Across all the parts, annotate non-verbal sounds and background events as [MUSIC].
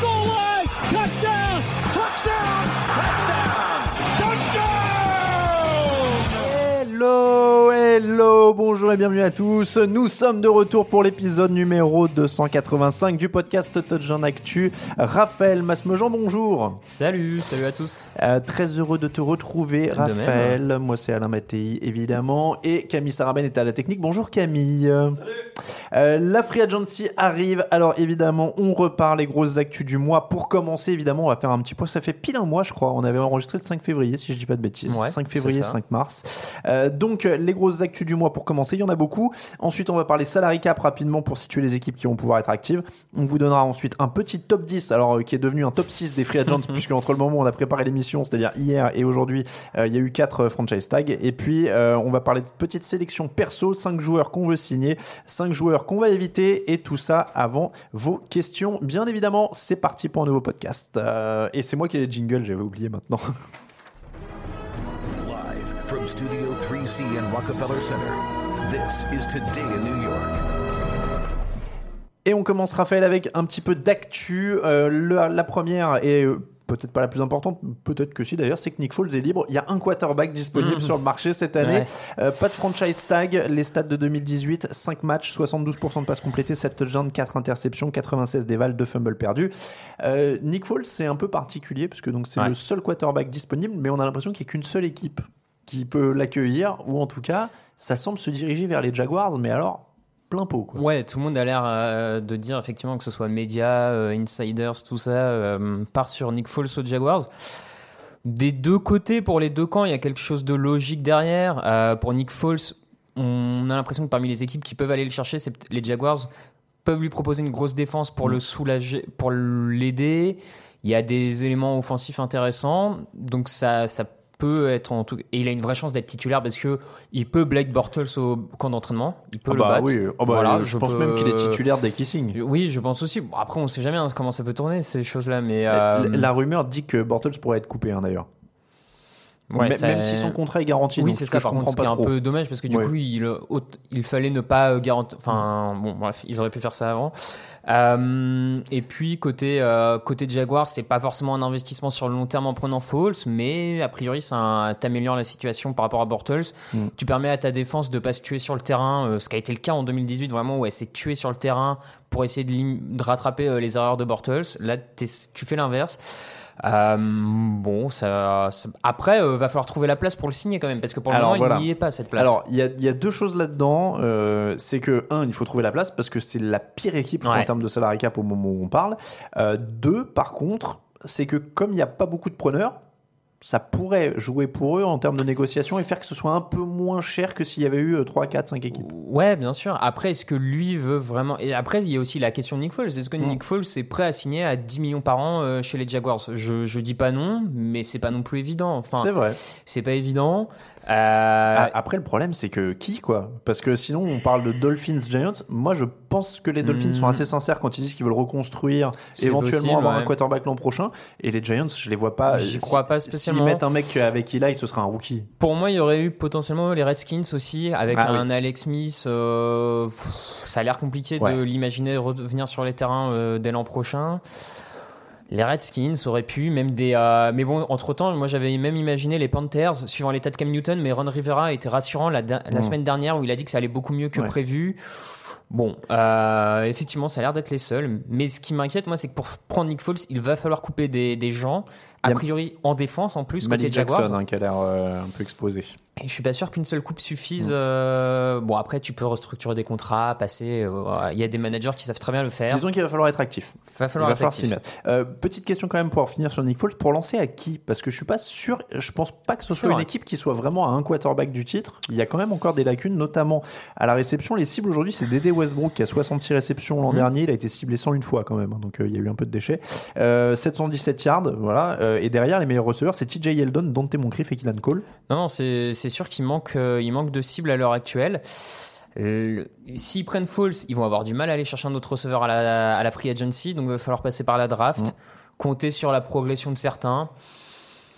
goal line. Touchdown. Touchdown. Touchdown. Hello, hello, bonjour et bienvenue à tous. Nous sommes de retour pour l'épisode numéro 285 du podcast Touchdown Actu. Raphaël Masmejean, bonjour. Salut, salut à tous. Euh, très heureux de te retrouver, De Raphaël. Moi, c'est Alain Mattei, évidemment. Et Camille Sarabène est à la technique. Bonjour, Camille. Euh, la Free Agency arrive. Alors, évidemment, on repart les grosses actus du mois. Pour commencer, évidemment, on va faire un petit point. Ça fait pile un mois, je crois. On avait enregistré le 5 février, si je dis pas de bêtises. Ouais, 5 février, c'est ça. 5 mars. Euh, donc, euh, les grosses actus du mois pour commencer, il y en a beaucoup. Ensuite, on va parler salary cap rapidement pour situer les équipes qui vont pouvoir être actives. On vous donnera ensuite un petit top 10, alors euh, qui est devenu un top 6 des free agents, [LAUGHS] puisque entre le moment où on a préparé l'émission, c'est-à-dire hier et aujourd'hui, euh, il y a eu 4 franchise tags. Et puis, euh, on va parler de petite sélection perso, 5 joueurs qu'on veut signer, 5 joueurs qu'on va éviter, et tout ça avant vos questions. Bien évidemment, c'est parti pour un nouveau podcast. Euh, et c'est moi qui ai les jingles, j'avais oublié maintenant. [LAUGHS] From Studio 3C in Rockefeller Center, this is Today in New York. Et on commence, Raphaël, avec un petit peu d'actu. Euh, la première est euh, peut-être pas la plus importante, peut-être que si d'ailleurs, c'est que Nick Foles est libre. Il y a un quarterback disponible sur le marché cette année. Ouais. Euh, pas de franchise tag. Les stats de 2018, 5 matchs, 72% de passes complétées, 7 touchdowns, 4 interceptions, 96 dévals, 2 fumbles perdus. Euh, Nick Foles, c'est un peu particulier parce que donc c'est Ouais. le seul quarterback disponible, mais on a l'impression qu'il n'y a qu'une seule équipe qui peut l'accueillir, ou en tout cas, ça semble se diriger vers les Jaguars, mais alors plein pot. Quoi. Ouais, tout le monde a l'air euh, de dire effectivement que ce soit médias, euh, insiders, tout ça, euh, part sur Nick Foles aux Jaguars. Des deux côtés, pour les deux camps, il y a quelque chose de logique derrière. Pour Nick Foles, on a l'impression que parmi les équipes qui peuvent aller le chercher, c'est les Jaguars peuvent lui proposer une grosse défense pour le soulager, pour l'aider. Il y a des éléments offensifs intéressants, donc ça, ça peut être en tout et il a une vraie chance d'être titulaire parce que il peut Blake Bortles au camp d'entraînement, il peut Ah le bah battre. oui, ah bah, Voilà, je, pense même qu'il est titulaire dès qu'il signe. Oui, je pense aussi. Bon, après, on sait jamais hein, comment ça peut tourner ces choses-là, mais La- euh, La rumeur dit que Bortles pourrait être coupé hein, d'ailleurs. ouais, Même- ça- Même si son contrat est garanti. Oui, c'est ce ça. Par contre, ce qui est pas un trop. peu dommage parce que du Ouais. coup, il, il fallait ne pas euh, garantir. Enfin, bon, bref, ils auraient pu faire ça avant. Euh, et puis côté euh, côté Jaguar, c'est pas forcément un investissement sur le long terme en prenant Foles, mais a priori, ça t'améliore la situation par rapport à Bortles. Mm. Tu permets à ta défense de pas se tuer sur le terrain, euh, ce qui a été le cas en 2018 vraiment où elle s'est tuée sur le terrain pour essayer de, de rattraper euh, les erreurs de Bortles. Là, tu fais l'inverse. Euh, bon, ça, ça- après, euh, va falloir trouver la place pour le signer quand même, parce que pour le Alors, moment, voilà. il n'y est pas cette place. Alors, il y a, il y a deux choses là-dedans. Euh, c'est que, un, il faut trouver la place parce que c'est la pire équipe Ouais. en termes de salary cap au moment où on parle. Euh, deux, par contre, c'est que comme il n'y a pas beaucoup de preneurs, ça pourrait jouer pour eux en termes de négociation et faire que ce soit un peu moins cher que s'il y avait eu 3, 4, 5 équipes. Ouais, bien sûr. Après, est-ce que lui veut vraiment. Et après, il y a aussi la question de Nick Foles. Est-ce que Mm. Nick Foles est prêt à signer à 10 millions par an euh, chez les Jaguars? Je, je dis pas non, mais c'est pas non plus évident. Enfin, c'est vrai. c'est pas évident. Euh, Ah, Après, le problème, c'est que qui, quoi? Parce que sinon, on parle de Dolphins Giants. Moi, je pense que les Dolphins sont assez sincères quand ils disent qu'ils veulent reconstruire, éventuellement possible, avoir un quarterback l'an prochain. Et les Giants, je les vois pas. J'y crois pas S'ils spécialement. mettent un mec avec Eli, ce sera un rookie. Pour moi, il y aurait eu potentiellement les Redskins aussi, avec Ah un Alex Smith. euh, pff, ça a l'air compliqué Ouais. de l'imaginer revenir sur les terrains euh, dès l'an prochain. Les Redskins auraient pu, même des. euh, mais bon, entre temps, moi j'avais même imaginé les Panthers, suivant l'état de Cam Newton, mais Ron Rivera était rassurant la, Mm. semaine dernière où il a dit que ça allait beaucoup mieux que Ouais. prévu. Bon, euh, effectivement, ça a l'air d'être les seuls. Mais ce qui m'inquiète, moi, c'est que pour prendre Nick Foles, il va falloir couper des, des gens. Il A a- priori, en défense, en plus, Malik côté Jaguars. Jackson hein, qui a l'air euh, un peu exposé. Et je suis pas sûr qu'une seule coupe Mm. suffise. euh, Bon, après, tu peux restructurer des contrats, passer. Il y a des managers qui savent très bien le faire. Disons qu'il va falloir être actif. va Il falloir va être falloir s'y mettre. Euh, petite question quand même pour finir sur Nick Foles. Pour lancer à qui? Parce que je suis pas sûr. Je pense pas que ce soit une équipe qui soit vraiment à un quarterback du titre. Il y a quand même encore des lacunes, notamment à la réception. Les cibles aujourd'hui, c'est Dédé Westbrook qui a 66 réceptions l'an Mhm. dernier. Il a été ciblé 101 fois quand même. hein, donc euh, il y a eu un peu de déchets. Euh, 717 yards, voilà. Euh, et derrière, les meilleurs receveurs, c'est TJ Yeldon, Dante Moncrief et Kylan Cole. Non, non, c'est sûr qu'il manque, euh, il manque de cibles à l'heure actuelle. Euh, S'ils prennent Foles, ils vont avoir du mal à aller chercher un autre receveur à la, à la free agency, donc il va falloir passer par la draft, Mhm. compter sur la progression de certains.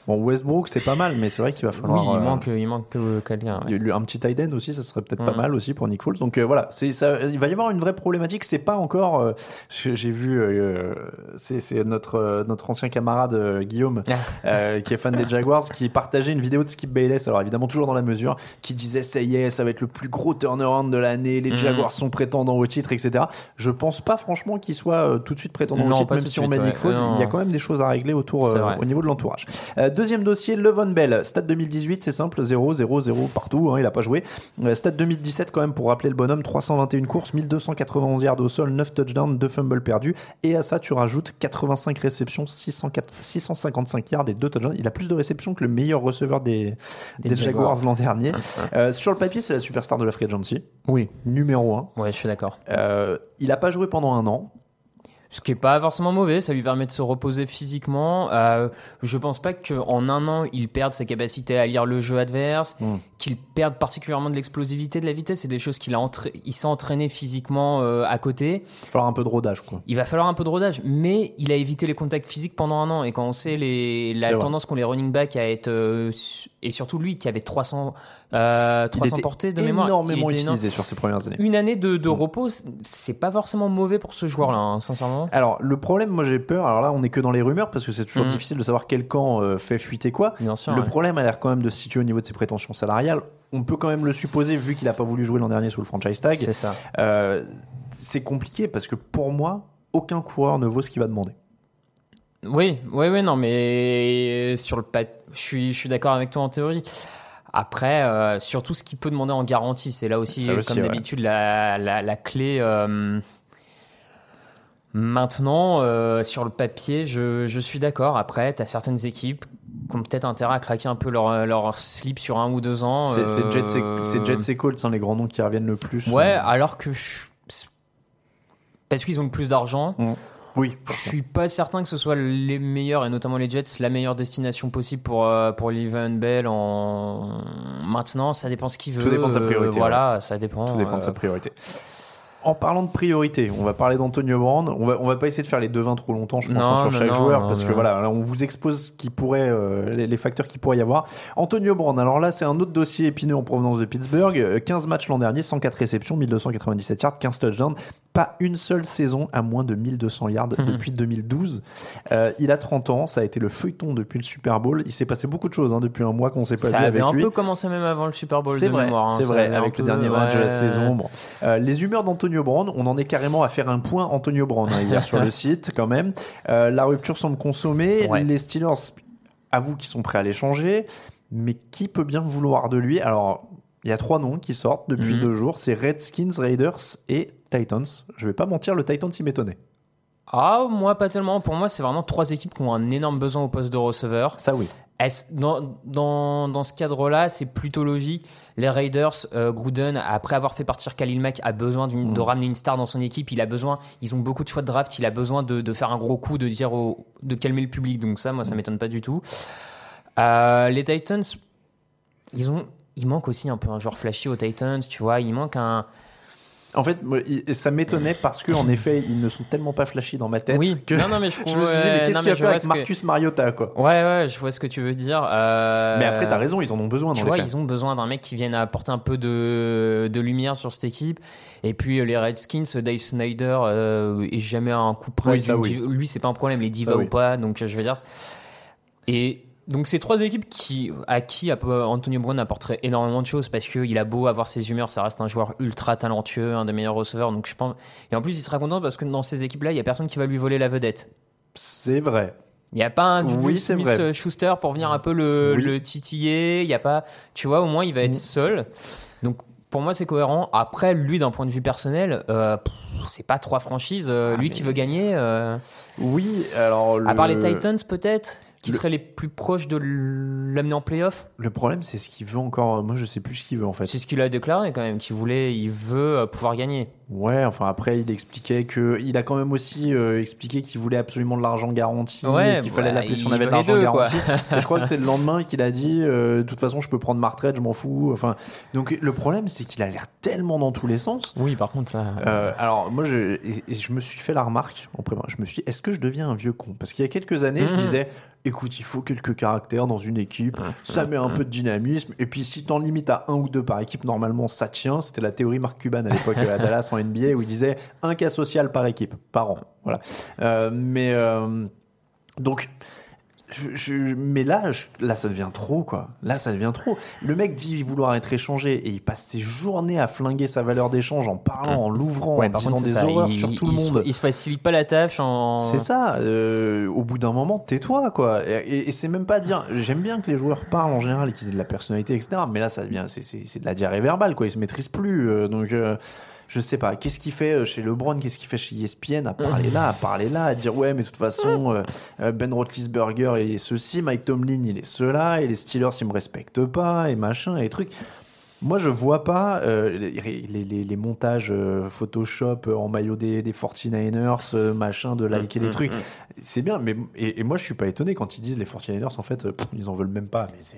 Bon, Westbrook, c'est pas mal, mais c'est vrai qu'il va falloir. oui, il euh, manque, il manque euh, quelqu'un. ouais. Un petit tight end aussi, ça serait peut-être pas Mm. mal aussi pour Nick Foles. Donc euh, voilà, c'est ça. Il va y avoir une vraie problématique. C'est pas encore. euh, j'ai vu, c'est c'est notre notre ancien camarade Guillaume, [LAUGHS] qui est fan des Jaguars, qui partageait une vidéo de Skip Bayless. Alors évidemment toujours dans la mesure, qui disait ça y est, ça va être le plus gros turnaround de l'année. Les Mm. Jaguars sont prétendants au titre, etc. Je pense pas franchement qu'ils soient tout de suite prétendants Non, au titre, même si on met Nick. Foles. Il y a quand même des choses à régler autour au niveau de l'entourage. Deuxième dossier, Levon Bell, stade 2018, c'est simple, 0, 0, 0 partout, hein, il a pas joué. Euh, stade 2017 quand même pour rappeler le bonhomme, 321 courses, 1291 yards au sol, 9 touchdowns, 2 fumbles perdus. Et à ça, tu rajoutes 85 réceptions, 604 655 yards et 2 touchdowns. Il a plus de réceptions que le meilleur receveur des, des, Des Jaguars, Jaguars. l'an dernier. [LAUGHS] Euh, sur le papier, c'est la superstar de la free agency, Oui, numéro 1. ouais, je suis d'accord. Euh, il a pas joué pendant un an. Ce qui est pas forcément mauvais, ça lui permet de se reposer physiquement. Euh, je pense pas qu'en un an, il perde sa capacité à lire le jeu adverse, Mm. qu'il perde particulièrement de l'explosivité, de la vitesse. C'est des choses qu'il a entra- il s'est entraîné physiquement euh, à côté. Il va falloir un peu de rodage, quoi. Il va falloir un peu de rodage, mais il a évité les contacts physiques pendant un an. Et quand on sait les, la tendance qu'ont les running backs à être, euh, et surtout lui qui avait 300, euh, Il 300 était portées de mémoire, il énormément énorme. utilisé sur ses premières années. Une année de, de repos, c'est pas forcément mauvais pour ce joueur-là, hein, sincèrement. Alors, le problème, moi j'ai peur, alors là on est que dans les rumeurs parce que c'est toujours Mhm. difficile de savoir quel camp euh, fait fuiter quoi. Bien sûr. le ouais. problème a l'air quand même de se situer au niveau de ses prétentions salariales. On peut quand même le supposer vu qu'il a pas voulu jouer l'an dernier sous le franchise tag. C'est ça. Euh, c'est compliqué parce que pour moi, aucun coureur ne vaut ce qu'il va demander. Oui, oui, oui, non, mais sur le pat... je suis, je suis d'accord avec toi en théorie. Après, euh, surtout ce qu'il peut demander en garantie, c'est là aussi, comme ouais. d'habitude, la, la, la clé. euh, Maintenant, euh, sur le papier, je, je suis d'accord. Après, tu as certaines équipes qui ont peut-être intérêt à craquer un peu leur, leur slip sur un ou deux ans. C'est euh, Jets, et- Colts, hein, les grands noms qui reviennent le plus. Ouais, Euh, alors que je- parce qu'ils ont le plus d'argent. Oui, Je suis pas certain que ce soit les meilleurs, et notamment les Jets, la meilleure destination possible pour, euh, pour Le'Veon Bell en... Maintenant, ça dépend ce qu'il veut. Tout dépend de sa euh, priorité, voilà, ça dépend. tout dépend de euh, sa priorité. En parlant de priorité, on va parler d'Antonio Brown. On va, on va pas essayer de faire les devins trop longtemps, je pense, Non, hein, sur non, chaque non, joueur, parce que voilà, là, on vous expose ce qui pourrait, euh, les, les facteurs qui pourrait y avoir. Antonio Brown, alors là, c'est un autre dossier épineux en provenance de Pittsburgh. Euh, 15 matchs l'an dernier, 104 réceptions, 1297 yards, 15 touchdowns. Pas une seule saison à moins de 1200 yards depuis 2012. Euh, il a 30 ans, ça a été le feuilleton depuis le Super Bowl. Il s'est passé beaucoup de choses hein, depuis un mois qu'on s'est pas Ça vu avait avec un lui. peu commencé même avant le Super Bowl C'est vrai, hein, c'est ça vrai, avait un avec le dernier match de la saison. Bon. Euh, les humeurs d'Antonio Brown, on en est carrément à faire un point Antonio Brown hein, hier sur le [LAUGHS] site quand même. Euh, la rupture semble consommée. Ouais. Les Steelers avouent qu'ils sont prêts à l'échanger, mais qui peut bien vouloir de lui? Alors, il y a trois noms qui sortent depuis Mhm. deux jours. C'est Redskins, Raiders et Titans. Je vais pas mentir, le Titans il m'étonnait. Ah, moi, pas tellement. Pour moi, c'est vraiment trois équipes qui ont un énorme besoin au poste de receveur. Ça oui. Dans, dans, dans ce cadre-là, c'est plutôt logique. Les Raiders, euh, Gruden, après avoir fait partir Khalil Mack, a besoin d'une- Mm. de ramener une star dans son équipe. Il a besoin, ils ont beaucoup de choix de draft. Il a besoin de, de faire un gros coup, de dire au- de calmer le public. Donc ça, moi, ça m'étonne pas du tout. Euh, les Titans, ils ont, il manque aussi un peu un joueur flashy aux Titans. Tu vois, il manque un. En fait, ça m'étonnait parce que en effet, ils ne sont tellement pas flashy dans ma tête Oui. que Non, non, mais je [LAUGHS] je me suis dit, mais qu'est-ce qu'il faire vois avec que- Marcus Mariota, quoi? Ouais, ouais, je vois ce que tu veux dire. Euh, Mais après, t'as raison, ils en ont besoin, Tu dans vois, les ils ont besoin d'un mec qui vienne apporter un peu de, de lumière sur cette équipe. Et puis euh, les Redskins, Dave Snyder euh, est jamais un coup près. Oui, ça, oui. Lui, c'est pas un problème, les divas ou pas. Donc, euh, je veux dire. Et donc, ces trois équipes qui, à qui Antonio Brown apporterait énormément de choses parce qu'il a beau avoir ses humeurs, ça reste un joueur ultra talentueux, un des meilleurs receveurs. Donc, je pense. Et en plus, il sera content parce que dans ces équipes-là, il y a personne qui va lui voler la vedette. C'est vrai. Il n'y a pas un Oui, Smith vrai. euh, Schuster pour venir un peu le, Oui. le titiller. Il y a pas, tu vois, au moins il va être Mm. seul. Donc pour moi c'est cohérent. Après lui d'un point de vue personnel, euh, c'est pas trois franchises. Euh, Ah, lui mais- qui veut gagner, euh, Oui, alors. à part le- les Titans peut-être, qui le- seraient les plus proches de l'amener en playoff? Le problème, c'est ce qu'il veut encore. Moi, je sais plus ce qu'il veut, en fait. C'est ce qu'il a déclaré quand même, qu'il voulait, il veut euh, pouvoir gagner. Ouais, enfin après il expliquait que il a quand même aussi euh, expliqué qu'il voulait absolument de l'argent garanti, Ouais, qu'il fallait bah, l'appeler si on avait de l'argent garanti. [LAUGHS] et je crois que c'est le lendemain qu'il a dit euh, de toute façon je peux prendre ma retraite, je m'en fous. Enfin donc le problème c'est qu'il a l'air tellement dans tous les sens. Oui, par contre ça. Euh, alors moi je et, et je me suis fait la remarque en prépa, je me suis dit est-ce que je deviens un vieux con? Parce qu'il y a quelques années je Mhm. disais écoute il faut quelques caractères dans une équipe ça met un peu de dynamisme et puis si t'en limites à un ou deux par équipe normalement ça tient c'était la théorie Mark Cuban à l'époque à [LAUGHS] Dallas en NBA où il disait un cas social par équipe par an. Voilà. Euh, mais euh, donc je, je- mais là, je- là, ça devient trop, quoi. Là, ça devient trop. Le mec dit vouloir être échangé et il passe ses journées à flinguer sa valeur d'échange en parlant, en l'ouvrant, Ouais, en disant contre des ça. horreurs il, sur tout le il monde. il se facilite pas la tâche en. C'est ça. euh, au bout d'un moment, tais-toi, quoi. Et, et- et c'est même pas dire. J'aime bien que les joueurs parlent en général et qu'ils aient de la personnalité, etc. Mais là, ça devient, c'est, c'est, c'est de la diarrhée verbale, quoi. Ils se maîtrisent plus. euh, donc. euh, je sais pas, qu'est-ce qu'il fait euh, chez LeBron, qu'est-ce qu'il fait chez ESPN, à parler là, à parler là, à dire ouais, mais de toute façon, euh, euh, Ben Roethlisberger il est ceci, Mike Tomlin il est cela, et les Steelers ils me respectent pas, et machin, et trucs. Moi, je vois pas euh, les, les, les- montages euh, Photoshop en maillot des, des 49ers, euh, machin, de liker Mm, les trucs. C'est bien, mais et, et moi, je suis pas étonné quand ils disent les 49ers, en fait, euh, pff, ils en veulent même pas. Mais c'est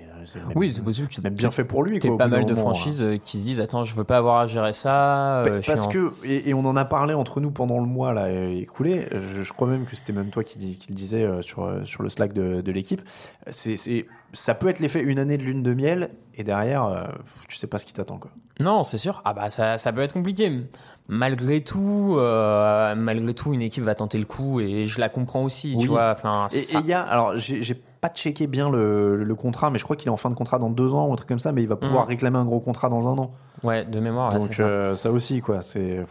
Oui, c'est possible. que même bien fait pour lui. T'es quoi, pas mal de moment, hein. franchises qui se disent attends je veux pas avoir à gérer ça Bah, Parce en- que, et, et on en a parlé entre nous pendant le mois là, écoulé, je, je crois même que c'était même toi qui, qui le disais euh, sur, sur le Slack de, de l'équipe, c'est, c'est, ça peut être l'effet une année de lune de miel, et derrière, euh, tu sais pas ce qui t'attend. Quoi. non c'est sûr ah bah ça, ça peut être compliqué malgré tout euh, malgré tout une équipe va tenter le coup et je la comprends aussi Oui. tu vois enfin Et ça- il y a, alors j'ai, pas checké bien le, le contrat, mais je crois qu'il est en fin de contrat dans deux ans ou un truc comme ça, mais il va pouvoir Mhm. réclamer un gros contrat dans un an. ouais de mémoire Donc ça. euh, ça. aussi, quoi, c'est.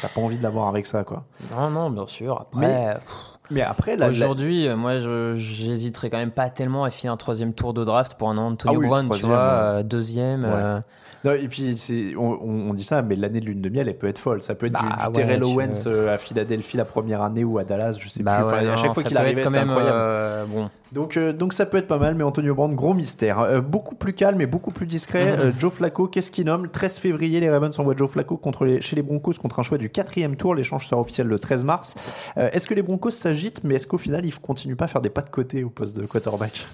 T'as pas envie de l'avoir avec ça, quoi. non non bien sûr après Mais pff, Mais après, la, la- aujourd'hui euh, moi je- j'hésiterais quand même pas tellement à finir un troisième tour de draft pour un Antonio Ah oui, Brown tu vois euh, deuxième Ouais. euh, Non, et puis on, dit ça, mais l'année de lune de miel, elle peut être folle. Ça peut être Bah, du, du ouais, Terrell Owens euh, à Philadelphie la première année ou à Dallas, je sais bah plus. Enfin, ouais, à chaque fois qu'il arrivait, c'était incroyable. euh, bon Donc, euh, donc ça peut être pas mal, mais Antonio Brown, gros mystère. Euh, beaucoup plus calme et beaucoup plus discret. Mhm. Euh, Joe Flacco, qu'est-ce qu'il nomme? 13 février, les Ravens envoient Joe Flacco contre les, chez les Broncos contre un choix du quatrième tour. L'échange sera officiel le 13 mars. Est-ce que les Broncos s'agitent, mais est-ce qu'au final, ils continuent pas à faire des pas de côté au poste de quarterback?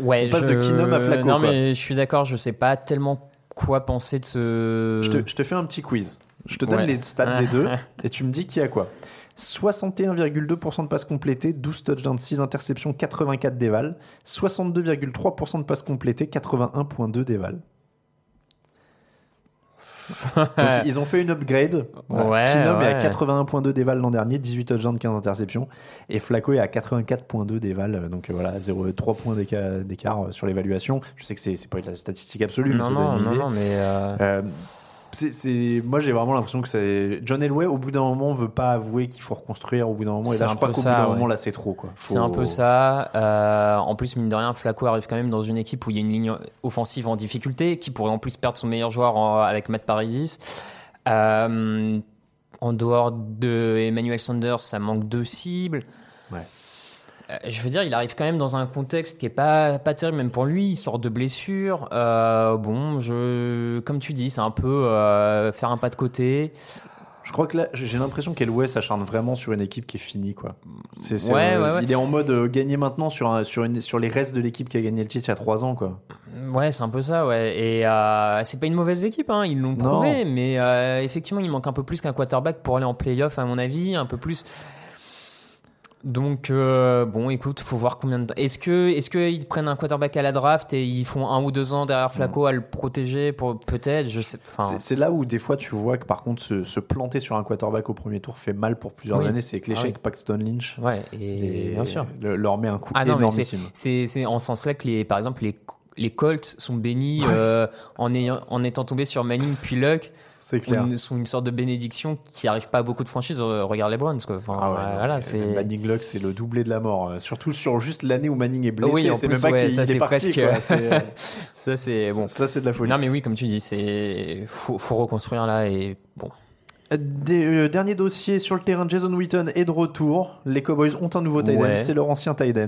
Ouais, On passe de Keenum à Flacco, Non, quoi. mais je suis d'accord, je sais pas tellement quoi penser de ce. je, te, je te fais un petit quiz. Je te donne Ouais. les stats des deux [LAUGHS] et tu me dis qui a quoi. 61,2% de passes complétées, 12 touchdowns, 6 interceptions, 84 déval. 62,3% de passes complétées, 81,2 déval. [LAUGHS] Donc, ils ont fait une upgrade. Voilà. Ouais, Keenum est à ouais. 81.2 déval l'an dernier, 18 touchdowns, 15 interceptions. Et Flacco est à 84.2 déval. euh, Donc euh, voilà, 0,3 points d'éca- d'écart euh, sur l'évaluation. Je sais que c'est pas la statistique absolue, mais non, ça non, donne une non, idée. non, mais. euh, Euh, c'est, moi j'ai vraiment l'impression que c'est John Elway au bout d'un moment veut pas avouer qu'il faut reconstruire au bout d'un moment et là je crois qu'au bout d'un ouais. moment là c'est trop quoi. Faut- C'est un peu ça. Euh, en plus, mine de rien, Flacco arrive quand même dans une équipe où il y a une ligne offensive en difficulté, qui pourrait en plus perdre son meilleur joueur en- avec Matt Paradis. Euh, en dehors de Emmanuel Sanders, ça manque de cibles. Ouais. Euh, Je veux dire, il arrive quand même dans un contexte qui est pas, pas terrible, même pour lui. Il sort de blessure. Euh, bon, je, comme tu dis, c'est un peu euh, faire un pas de côté. Je crois que là j'ai l'impression qu'Elway s'acharne vraiment sur une équipe qui est finie quoi. Ouais, euh, ouais, ouais. Il est en mode euh, gagner maintenant sur, un- sur, une, sur les restes de l'équipe qui a gagné le titre il y a 3 ans quoi. Ouais, c'est un peu ça, ouais. Et euh, c'est pas une mauvaise équipe, hein, ils l'ont Non. prouvé, mais euh, effectivement, il manque un peu plus qu'un quarterback pour aller en playoff, à mon avis, un peu plus. Donc, euh, bon, écoute, faut voir combien de temps. Est-ce que, est-ce qu'ils prennent un quarterback à la draft et ils font un ou deux ans derrière Flacco à le protéger pour peut-être, je sais. Enfin, C'est- là où des fois tu vois que par contre se, se planter sur un quarterback au premier tour fait mal pour plusieurs Oui. années. C'est que l'échec Ah oui. Paxton Lynch ouais, et, et bien sûr. le- leur met un coup Ah non, mais c'est, énormissime. c'est, en ce sens-là que les, par exemple, les, les Colts sont bénis euh, en, ayant, en étant tombés sur Manning puis Luck. C'est clair. Une, sont une sorte de bénédiction qui arrive pas à beaucoup de franchises. Euh, Regarde les Browns, quoi. Enfin, Ah ouais, euh, voilà, c'est. Manning Luck, c'est le doublé de la mort. euh, Surtout sur juste l'année où Manning est blessé. Oui, en c'est plus, même pas ouais, qu'il ça, est c'est parti. presque- [LAUGHS] Ça, c'est bon. Ça, c'est de la folie. Non, mais oui, comme tu dis, c'est faut, faut reconstruire là et bon. Des- euh, dernier dossier sur le terrain, Jason Witten est de retour. Les Cowboys ont un nouveau tight Ouais. c'est leur ancien tight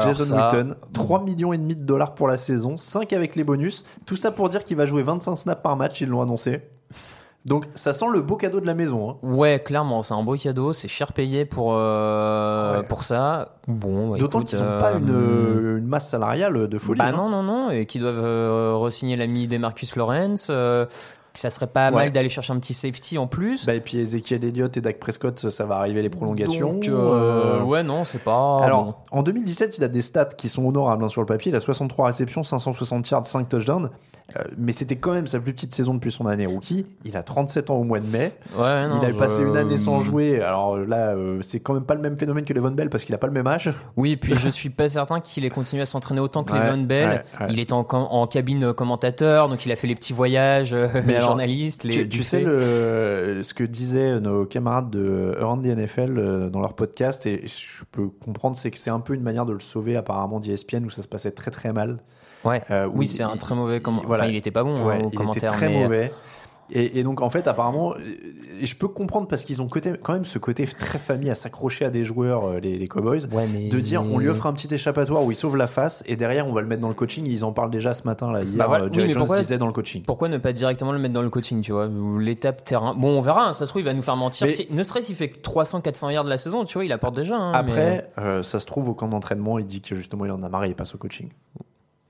Jason ça- Witten, 3 millions et demi de dollars pour la saison, 5 avec les bonus. Tout ça pour dire qu'il va jouer 25 snaps par match, ils l'ont annoncé. Donc ça sent le beau cadeau de la maison. hein. Ouais, clairement, c'est un beau cadeau. C'est cher payé pour euh, Ouais. pour ça. Bon, bah, D'autant qu'ils n'ont euh, pas une, euh, une masse salariale de folie. Bah hein. non, non, non, et qui doivent euh, re-signer l'ami des Marcus Lawrence. euh, ça serait pas Ouais. mal d'aller chercher un petit safety en plus. Bah, et puis Ezekiel Elliott et Dak Prescott, ça va arriver les prolongations. Donc, euh, ouais, non, c'est pas. Alors, bon. en 2017, il a des stats qui sont honorables hein, sur le papier. Il a 63 réceptions, 560 yards, 5 touchdowns. Euh, mais c'était quand même sa plus petite saison depuis son année rookie. Il a 37 ans au mois de mai. Ouais, non, il avait je- passé une année sans jouer. Alors là, euh, c'est quand même pas le même phénomène que Levon Bell parce qu'il a pas le même âge. Oui, puis [LAUGHS] je suis pas certain qu'il ait continué à s'entraîner autant que Ouais, Le'Veon Bell. ouais. Il était en, cabine commentateur, donc il a fait les petis voyages, euh, les alors, journalistes, les tu, tu sais le, ce que disaient nos camarades de Around the NFL euh, dans leur podcast, et je peux comprendre, c'est que c'est un peu une manière de le sauver apparemment d'ESPN où ça se passait très très mal. Ouais. Euh, oui, c'est un très mauvais comment. voilà. Enfin, il était pas bon Ouais, hein, au il commentaire, était très mais mauvais. Et, et donc en fait apparemment, euh, je peux comprendre parce qu'ils ont côté, quand même ce côté très famille à s'accrocher à des joueurs, euh, les, les Cowboys, Ouais, mais- de dire on lui offre un petit échappatoire où il sauve la face et derrière on va le mettre dans le coaching. Ils en parlent déjà ce matin là hier. Bah voilà. euh, Oui, Jerry mais Jones pourquoi- disait dans le coaching. Pourquoi ne pas directement le mettre dans le coaching, tu vois L'étape terrain. Bon, on verra, hein, ça se trouve, il va nous faire mentir. Si- ne serait-ce qu'il fait que 300-400 yards de la saison, tu vois, il apporte déjà. hein, mais- Après, euh, ça se trouve au camp d'entraînement, il dit que justement il en a marre, et il passe au coaching.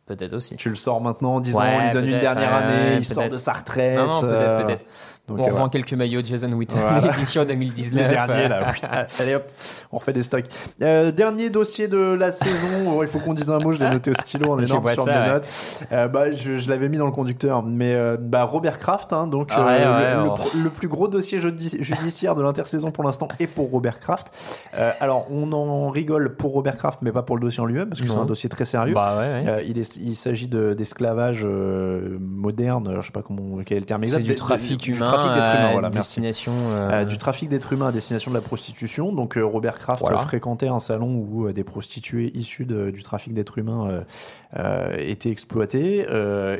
Peut-être aussi. Tu le sors maintenant en disant Ouais, on lui donne une dernière année, il sort de sa retraite. Non, non, peut-être, euh, peut-être. Donc, on euh, revend quelques maillots de Jason Witten, Voilà. [LAUGHS] l'édition 2019. Les derniers, là. [LAUGHS] Allez hop, on refait des stocks. Euh, dernier dossier de la saison. Oh, il faut qu'on dise un mot. Je l'ai noté au stylo en [LAUGHS] énorme sur mes notes. Euh, bah, je, je l'avais mis dans le conducteur. Mais euh, bah, Robert Kraft, hein, donc Ah ouais, euh, ouais, le, plus gros dossier judi- judiciaire de l'intersaison pour l'instant est pour Robert Kraft. Euh, alors, on en rigole pour Robert Kraft, mais pas pour le dossier en lui-même, parce que c'est un dossier très sérieux. Bah ouais, ouais. Euh, il est- il s'agit de- d'esclavage moderne, je sais pas comment quel est le terme C'est exact. du Des- trafic du humain, trafic d'êtres humains, à voilà, merci. destination. euh, Euh, du trafic d'êtres humains à destination de la prostitution. Donc euh, Robert Kraft Voilà. fréquentait un salon où des prostituées issues de- du trafic d'êtres humains étaient exploitées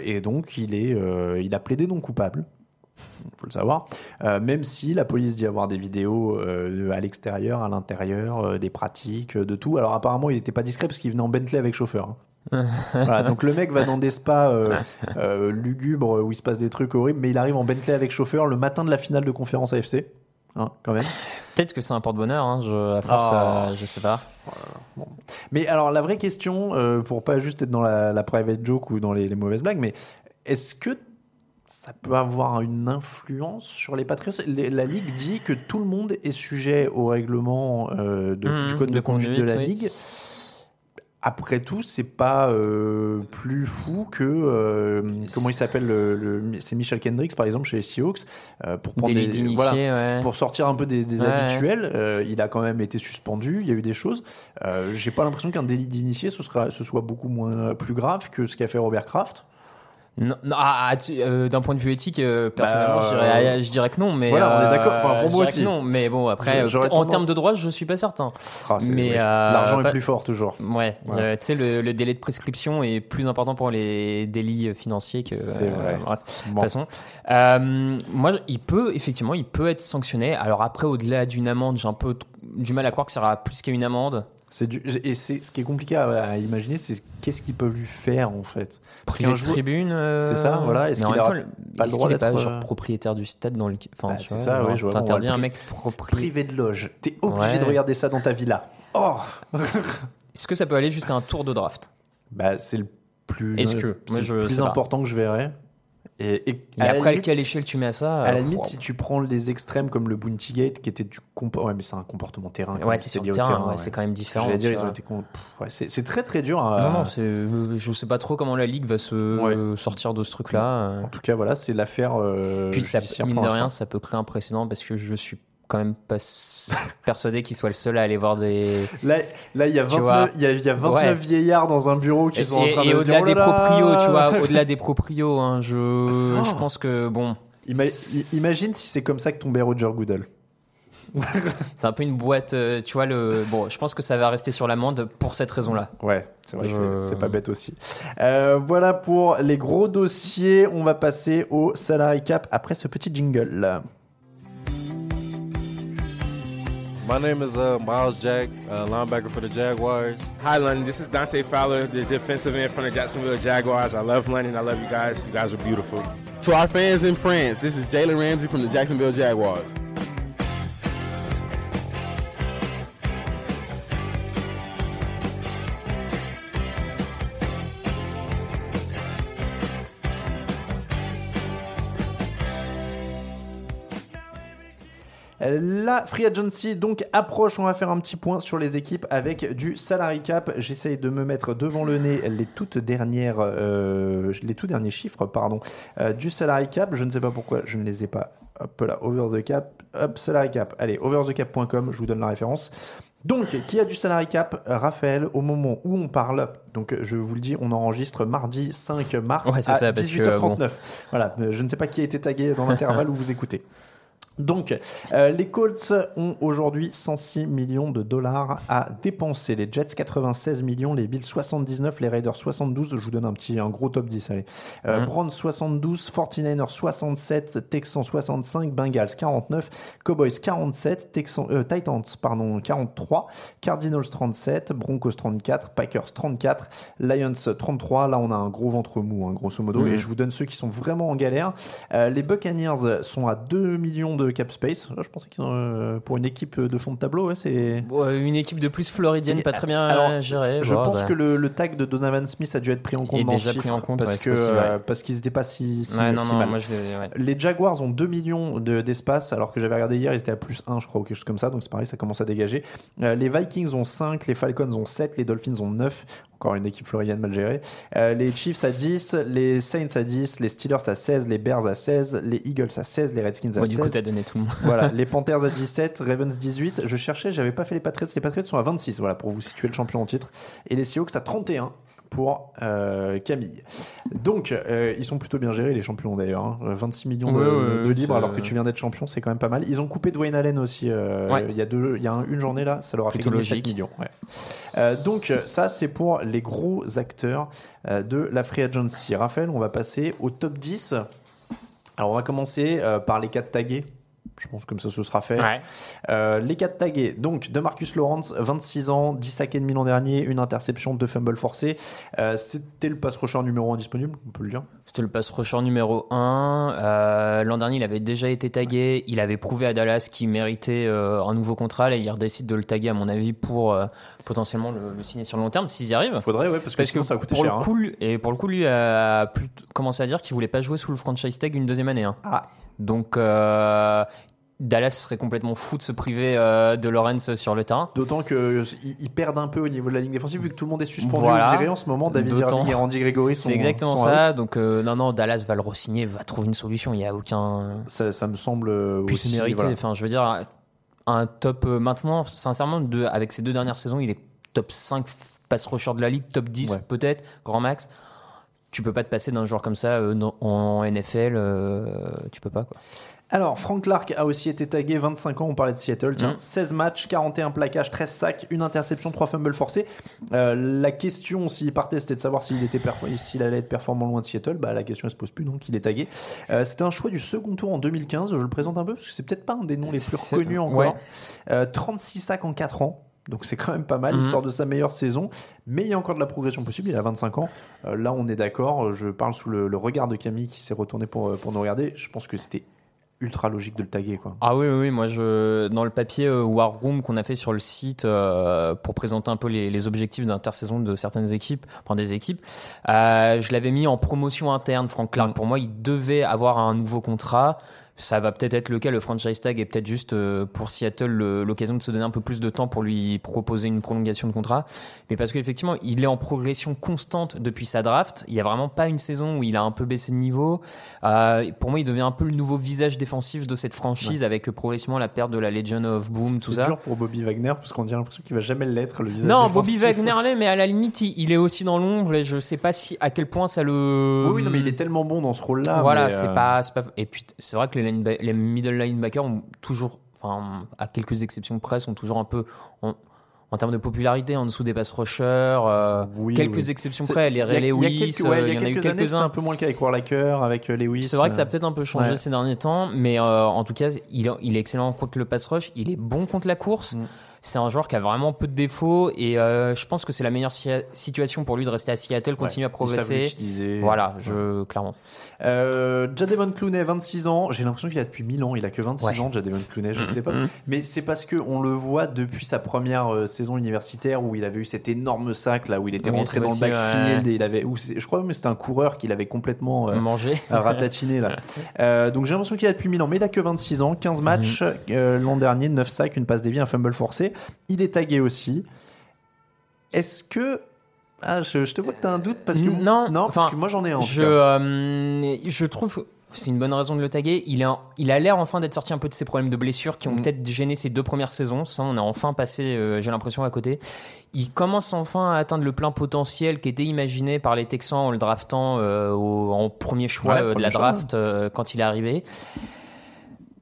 et donc il est il a plaidé non coupable. Faut le savoir. Euh, même si la police dit avoir des vidéos euh, à l'extérieur, à l'intérieur, euh, des pratiques, de tout. Alors apparemment il n'était pas discret parce qu'il venait en Bentley avec chauffeur. hein. Voilà, donc le mec va dans des spas euh, [LAUGHS] euh, lugubres où il se passe des trucs horribles, mais il arrive en Bentley avec chauffeur le matin de la finale de conférence AFC. Hein, quand même. Peut-être que c'est un porte-bonheur, hein, je, à force, euh, je sais pas. Mais alors la vraie question, pour pas juste être dans la, la private joke ou dans les, les mauvaises blagues, mais est-ce que ça peut avoir une influence sur les Patriots La Ligue dit que tout le monde est sujet au règlement euh, de- Mmh, du code de, de conduite de la oui. Ligue. Après tout, c'est pas euh, plus fou que euh, comment il s'appelle le, le- c'est Michel Kendricks par exemple chez les Seahawks euh, pour prendre des, voilà, ouais. pour sortir un peu des, des Ouais, habituels, euh, il a quand même été suspendu. Il y a eu des choses. J'ai pas l'impression qu'un délit d'initié ce, sera- ce soit beaucoup moins plus grave que ce qu'a fait Robert Kraft. Non, non, ah, ah, euh, d'un point de vue éthique, euh, personnellement, Bah, je, dirais, je dirais que non. Mais voilà, on est euh, d'accord. Enfin, pour moi aussi. Non, mais bon, après, euh, en termes de droit, je suis pas certain. Ah, Mais, euh, L'argent est plus fort toujours. Ouais, Ouais. euh, tu sais, le, le délai de prescription est plus important pour les délits financiers que. C'est vrai. bref, de toute façon. Euh, moi, il peut, effectivement, il peut être sanctionné. Alors après, au-delà d'une amende, j'ai un peu du mal à croire que ça sera plus qu'une amende. C'est du et c'est ce qui est compliqué à, à imaginer, c'est qu'est-ce qu'ils peuvent lui faire en fait. Parce Privé qu'un joueur- tribune. euh, C'est ça, voilà. Est-ce qu'il temps, pas le droit est pas d'être, genre euh, propriétaire du stade dans le. Enfin, Bah, c'est ça, genre, ouais, T'interdis un mec propriétaire. privé de loge. T'es obligé Ouais. de regarder ça dans ta villa. Oh, [LAUGHS] Est-ce que ça peut aller jusqu'à un tour de draft? Bah c'est le plus, Est-ce que c'est Moi, le je plus pas. important que je verrai. Et, après, à limite- quelle échelle tu mets à ça À la euh, limite, wow. si tu prends les extrêmes comme le Bounty Gate, qui était du comportement. Ouais, mais c'est un comportement terrain. Ouais, c'est lié au terrain, ouais, ouais. c'est quand même différent. J'allais dire, tu ils ont vois. été. con- Pff, ouais, c'est très très dur. à- Non, non, euh, je sais pas trop comment la ligue va se sortir de ce truc-là. euh. En tout cas, voilà, c'est l'affaire. euh, Puis ça, mine de rien, ça peut créer un précédent parce que je suis quand même pas persuadé qu'il soit le seul à aller voir des. Là, là, il y a Tu vois. 29, il y a, il y a 29 Ouais. vieillards dans un bureau qui Et, sont en train et de se au-delà oh des là proprios, tu vois, [LAUGHS] au-delà des proprios, hein, je, je Oh. pense que bon, Ima- imagine si c'est comme ça que tombait Roger Goodell. [LAUGHS] c'est un peu une boîte, euh, tu vois le. Bon, je pense que ça va rester sur l'amende pour cette raison-là. Ouais, c'est vrai, que Je- c'est- c'est pas bête aussi. Euh, voilà pour les gros dossiers. On va passer au salary cap après ce petit jingle. My name is uh, Miles Jack, uh, linebacker for the Jaguars. Hi, London. This is Dante Fowler, the defensive end from the Jacksonville Jaguars. I love London. I love you guys. You guys are beautiful. To our fans in France, this is Jalen Ramsey from the Jacksonville Jaguars. La free agency donc approche. On va faire un petit point sur les équipes avec du salary cap. J'essaye de me mettre devant le nez les toutes dernières, euh, les tout derniers chiffres, pardon, euh, du salary cap. Je ne sais pas pourquoi je ne les ai pas. Hop là, over the cap, hop salary cap. Allez, overthecap.com. Je vous donne la référence. Donc, qui a du salary cap? Raphaël, au moment où on parle, donc je vous le dis, on enregistre mardi 5 mars Ouais, à ça, parce que, 18h39. Voilà, euh, je ne sais pas qui a été tagué dans l'intervalle où vous écoutez. [LAUGHS] Donc, euh, les Colts ont aujourd'hui 106 millions de dollars à dépenser. Les Jets 96 millions, les Bills 79, les Raiders 72. Je vous donne un petit, un gros top 10. Allez. Euh. Browns 72, 49ers 67, Texans 65, Bengals 49, Cowboys 47, Texans, euh, Titans pardon 43, Cardinals 37, Broncos 34, Packers 34, Lions 33. Là, on a un gros ventre mou, hein, grosso modo. Mhm. Et je vous donne ceux qui sont vraiment en galère. Euh, les Buccaneers sont à 2 millions de cap space. Là, je pensais qu'ils ont, euh, pour une équipe de fond de tableau, ouais, c'est. Une équipe de plus floridienne, pas très bien Alors, euh, gérée. Je pense ça- que le, le tag de Donovan Smith a dû être pris en compte dans déjà pris en compte, parce ouais, que possible, euh, ouais. parce qu'ils n'étaient pas si, si, Ouais, non, si non, mal. moi je ouais. Les Jaguars ont 2 millions de- d'espace, alors que j'avais regardé hier, ils étaient à plus 1, je crois, ou quelque chose comme ça, donc c'est pareil, ça commence à dégager. Euh, les Vikings ont 5, les Falcons ont 7, les Dolphins ont 9, encore une équipe floridienne mal gérée. Euh, les Chiefs à 10, les Saints à 10, les Steelers à 16, les Bears à 16, les Eagles à 16, les Redskins à du 16. coup, t'as tout le monde. voilà, [LAUGHS] les Panthers à 17, Ravens 18. Je cherchais, j'avais pas fait les Patriots. Les Patriots sont à 26, voilà, pour vous situer le champion en titre. Et les Seahawks à 31 pour euh, Camille. Donc, euh, ils sont plutôt bien gérés, les champions d'ailleurs. hein. Euh, 26 millions de, Ouais, ouais, de libres, alors que tu viens d'être champion, c'est quand même pas mal. Ils ont coupé Dwayne Allen aussi. euh, Ouais. Il y a, deux, il y a un- une journée là, ça leur a Plutôt fait gagner 7 logique. millions. donc, ça, c'est pour les gros acteurs de la Free Agency. Raphaël, on va passer au top 10. Alors, on va commencer par les 4 tagués. Je pense que comme ça, ce sera fait. Ouais. Euh, les 4 tagués. Donc, de Marcus Lawrence, 26 ans, 10 sacs et demi l'an dernier, une interception, deux fumbles forcés. Euh, C'était le pass rusher numéro 1 disponible, on peut le dire? C'était le pass rusher numéro 1. L'an dernier, il avait déjà été tagué. Il avait prouvé à Dallas qu'il méritait euh, un nouveau contrat. Là, il décide de le taguer, à mon avis, pour euh, potentiellement le, le signer sur le long terme, s'ils y arrivent. Faudrait, ouais, parce que Parce sinon que ça va coûter pour cher. le hein. coup, et pour le coup, lui a commencé à dire qu'il voulait pas jouer sous le franchise tag une deuxième année. hein. Ah. Donc euh, Dallas serait complètement fou de se priver euh, de Lawrence sur le terrain. D'autant qu'ils ils perdent un peu au niveau de la ligne défensive, vu que tout le monde est suspendu Voilà. en ce moment. David. Irving et Randy Gregory sont C'est exactement sont ça. out. Donc euh, non, non, Dallas va le re-signer, va trouver une solution. Il y a aucun. Ça, ça me semble euh, Puis aussi. mérité. voilà. Enfin, je veux dire, un top euh, maintenant, sincèrement, de, avec ces deux dernières saisons, il est top 5 pass rusher de la ligue, top 10 Ouais. peut-être, grand max. Tu peux pas te passer d'un joueur comme ça euh, en NFL, euh, tu peux pas quoi. Alors, Frank Clark a aussi été tagué 25 ans, on parlait de Seattle, tiens, Mhm. 16 matchs, 41 plaquages, 13 sacs, une interception, 3 fumbles forcés. Euh, la question, s'il partait, c'était de savoir s'il était s'il allait être performant loin de Seattle. Bah, la question, elle se pose plus, donc il est tagué. Euh, c'était un choix du second tour en 2015, je le présente un peu, parce que c'est peut-être pas un des noms les plus reconnus encore. ouais. Euh, 36 sacs en 4 ans. Donc c'est quand même pas mal, il Mhm. sort de sa meilleure saison, mais il y a encore de la progression possible, il a 25 ans. Euh, là on est d'accord, je parle sous le, le regard de Camille qui s'est retourné pour, euh, pour nous regarder, je pense que c'était ultra logique de le taguer, quoi. Ah oui, oui, oui, moi, je, dans le papier euh, War Room qu'on a fait sur le site euh, pour présenter un peu les, les objectifs d'intersaison de certaines équipes, enfin des équipes, je l'avais mis en promotion interne, Frank Clark. Mm. Pour moi, il devait avoir un nouveau contrat. Ça va peut-être être le cas, le franchise tag est peut-être juste euh, pour Seattle le- l'occasion de se donner un peu plus de temps pour lui proposer une prolongation de contrat. Mais parce qu'effectivement, il est en progression constante depuis sa draft. Il y a vraiment pas une saison où il a un peu baissé de niveau. Euh, pour moi, il devient un peu le nouveau visage défensif de cette franchise avec euh, progressivement la perte de la Legion of Boom, tout C'est ça. dur pour Bobby Wagner parce qu'on a l'impression qu'il va jamais l'être, le visage Non, Bobby défensif. Wagner l'est, mais à la limite, il, est aussi dans l'ombre et je sais pas si à quel point ça le. Oui, oui, non, mais il est tellement bon dans ce rôle-là. voilà, c'est euh, pas, c'est pas. Et puis, c'est vrai que les, les middle linebackers ont toujours, enfin, à quelques exceptions près, sont toujours un peu. En termes de popularité, en dessous des pass rushers, euh, Oui, quelques oui. exceptions près, les Ray il y a Lewis, quelques- ouais, il y en a eu quelques-uns. un peu moins le cas avec Warlaker, avec euh, Lewis. C'est vrai que ça a euh, peut-être un peu changé ouais. ces derniers temps, mais en tout cas, il, il est excellent contre le pass rush, il est bon contre la course. Mm. C'est un joueur qui a vraiment peu de défauts et euh, je pense que c'est la meilleure si- situation pour lui de rester à Seattle, continuer Ouais, à progresser. Voilà, je clairement. Euh, Jadevon Clooney, 26 ans. J'ai l'impression qu'il a depuis 1000 ans. Il a que 26 Ouais. ans, Jadevon Clooney. Je sais pas. Mhm. Mais c'est parce que on le voit depuis sa première euh, saison universitaire où il avait eu cet énorme sac là où il était Oui, rentré dans le backfield ouais. et il avait. C'est- je crois même c'était un coureur qu'il avait complètement euh, Manger. euh, ratatiné là. [LAUGHS] Euh, donc j'ai l'impression qu'il a depuis 1000 ans, mais il a que 26 ans, 15 Mhm. matchs l'an dernier, 9 sacs, une passe déviée, un fumble forcé. Il est tagué aussi. Est-ce que ah, je, je te vois que t'as un doute parce que Non, non, parce que moi j'en ai un. Je, euh, je trouve c'est une bonne raison de le taguer. Il, en- il a l'air enfin d'être sorti un peu de ses problèmes de blessures qui ont Mm. peut-être gêné ses deux premières saisons. Ça, on a enfin passé, euh, j'ai l'impression, à côté. Il commence enfin à atteindre le plein potentiel qui était imaginé par les Texans en le draftant euh, au- en premier choix Ouais, euh, de la draft quand il est arrivé.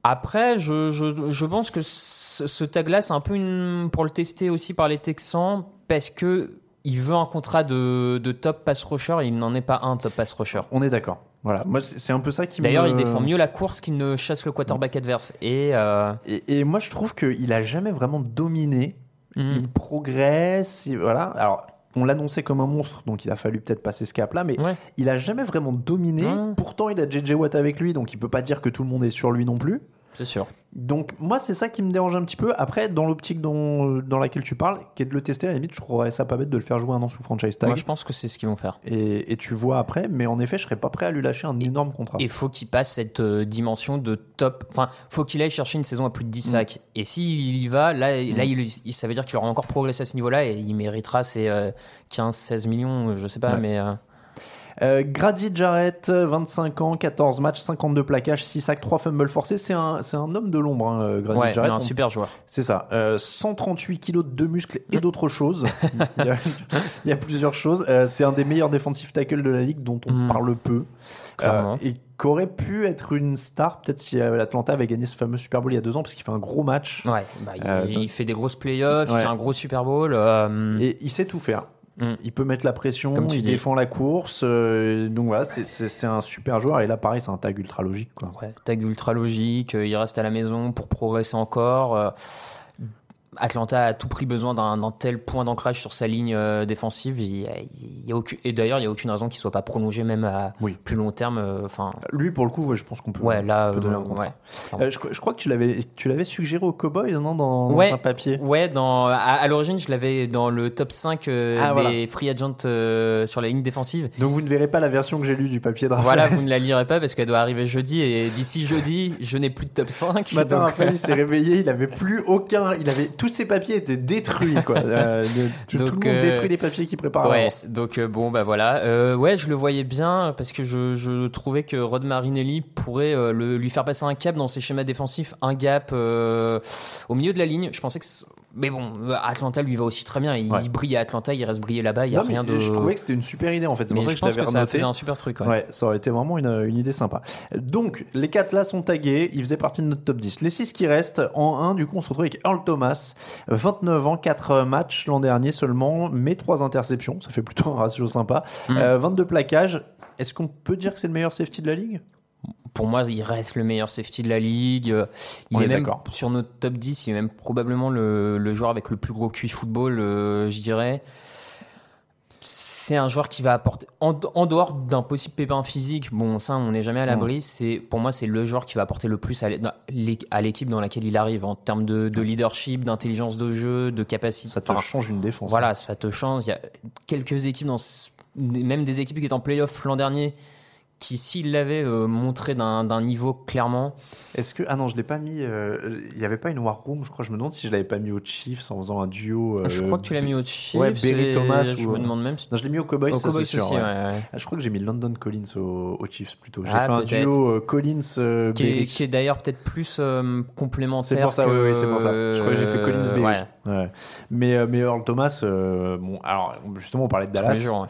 Après, je, je, je pense que ce, ce tag-là, c'est un peu une, pour le tester aussi par les Texans parce que il veut un contrat de, de top pass rusher et il n'en est pas un top pass rusher. On est d'accord. Voilà, moi c'est un peu ça qui me. D'ailleurs, il défend mieux la course qu'il ne chasse le quarterback adverse. Et euh, Et, et moi je trouve qu'il a jamais vraiment dominé. Mhm. Il progresse, il- voilà. Alors on l'annonçait comme un monstre, donc il a fallu peut-être passer ce cap-là, mais Ouais. il a jamais vraiment dominé. Ouais. Pourtant, il a JJ Watt avec lui, donc il peut pas dire que tout le monde est sur lui non plus. C'est sûr. Donc moi c'est ça qui me dérange un petit peu. Après, dans l'optique dont- dans laquelle tu parles, qui est de le tester, à la limite, je trouverais ça pas bête de le faire jouer un an sous franchise tag. Moi, je pense que c'est ce qu'ils vont faire. Et, et tu vois après, mais en effet, je serais pas prêt à lui lâcher un énorme contrat. Il faut qu'il passe cette euh, dimension de top. Enfin, faut qu'il aille chercher une saison à plus de 10 sacs. Et s'il y va, là, là il, ça veut dire qu'il aura encore progressé à ce niveau-là et il méritera ses euh, 15-16 millions, euh, je sais pas, Ouais. mais. euh, Euh, Grady Jarrett, 25 ans, 14 matchs, 52 plaquages, 6 sacs, 3 fumbles forcés. C'est un, c'est un homme de l'ombre, hein, euh, Grady ouais, Jarrett. un super joueur. C'est ça. Euh, 138 kilos de muscles et [LAUGHS] d'autres choses. il, y a, il y a plusieurs choses. Euh, c'est un des meilleurs défensifs tackles de la ligue dont on Mm. parle peu. Euh, et qu'aurait pu être une star, peut-être si euh, l'Atlanta avait gagné ce fameux Super Bowl il y a deux ans, parce qu'il fait un gros match. Ouais, bah, il, Euh, il fait des grosses playoffs, il fait un gros Super Bowl. euh, Et il sait tout faire. Mm. Il peut mettre la pression, Comme tu il dis. défend la course. euh, donc voilà, c'est- un super joueur. Et là, pareil, c'est un tag ultra logique. Quoi. Ouais, tag ultra logique, euh, il reste à la maison pour progresser encore. Atlanta a à tout prix besoin d'un tel point d'ancrage sur sa ligne euh, défensive. Il y a- il y a aucun- et d'ailleurs, il n'y a aucune raison qu'il soit pas prolongé même à Oui. plus long terme. euh, Enfin, Lui, pour le coup, ouais, je pense qu'on peut, ouais, là, peut donner euh, un ouais. Euh, je, je crois que tu l'avais, tu l'avais suggéré aux Cowboys, non, dans, dans Ouais. un papier. Ouais, dans, à, à l'origine, je l'avais dans le top 5 euh, Ah, des voilà. free agents euh, sur la ligne défensive. Donc vous ne verrez pas la version que j'ai lue du papier de Raphaël. Voilà, vous ne la lirez pas parce qu'elle doit arriver jeudi et d'ici jeudi, je n'ai plus de top 5. Ce matin, donc- Raphaël il s'est [LAUGHS] réveillé, il avait plus aucun, il avait tous ses papiers étaient détruits quoi. [LAUGHS] Euh, de- tout, Donc, tout le monde euh, détruit les papiers qu'il prépare. Ouais, donc euh, bon bah voilà. Euh, ouais, je le voyais bien parce que je, je trouvais que Rod Marinelli pourrait le- lui faire passer un cap dans ses schémas défensifs, un gap euh, au milieu de la ligne. Je pensais que mais bon, euh, Atlanta lui va aussi très bien. Il, Ouais. brille à Atlanta, il reste briller là-bas. Il y a Non, rien de. Je trouvais que c'était une super idée en fait. C'est pour ça que je pense que ça faisait un super truc. Ouais. Ouais, ça aurait été vraiment une, une idée sympa. Donc, les quatre là sont tagués, ils faisaient partie de notre top 10. Les six qui restent, en 1, du coup, on se retrouve avec Earl Thomas, 29 ans, 4 matchs l'an dernier seulement, mais 3 interceptions, ça fait plutôt un ratio sympa. Mm. Euh, 22 plaquages. Est-ce qu'on peut dire que c'est le meilleur safety de la ligue? Pour moi, il reste le meilleur safety de la ligue. Euh, Il On est, est même sur notre top 10, il est même probablement le, le joueur avec le plus gros QI football, euh, je dirais. C'est un joueur qui va apporter, en, en dehors d'un possible pépin physique, bon, ça, on n'est jamais à l'abri. C'est Pour moi, c'est le joueur qui va apporter le plus à l'équipe dans laquelle il arrive, en termes de, de leadership, d'intelligence de jeu, de capacité. Ça te Enfin, change une défense. Voilà, ça te change. Il y a quelques équipes, dans, même des équipes qui étaient en playoff l'an dernier, qui, s'ils l'avaient euh, montré d'un niveau clairement, Est-ce que ah non, je l'ai pas mis. euh, Il y avait pas une War Room, je crois. Je me demande si je l'avais pas mis au Chiefs en faisant un duo. euh, je crois que tu l'as mis au Chiefs. Ouais, Berry Thomas Je ou- me demande même si Non, je l'ai mis au Cowboys, Au Cowboys sûr. aussi, ouais. ouais, ouais. Ah, je crois que j'ai mis London Collins au, au Chiefs plutôt. J'ai Ah, fait un duo euh, Collins euh, qui est, qui est d'ailleurs peut-être plus euh, complémentaire. C'est pour ça, que, oui, oui, c'est pour ça. Je crois que j'ai fait Collins Berry. Ouais. Mais, euh, mais Earl Thomas, euh, bon, alors justement, on parlait de Dallas. jours.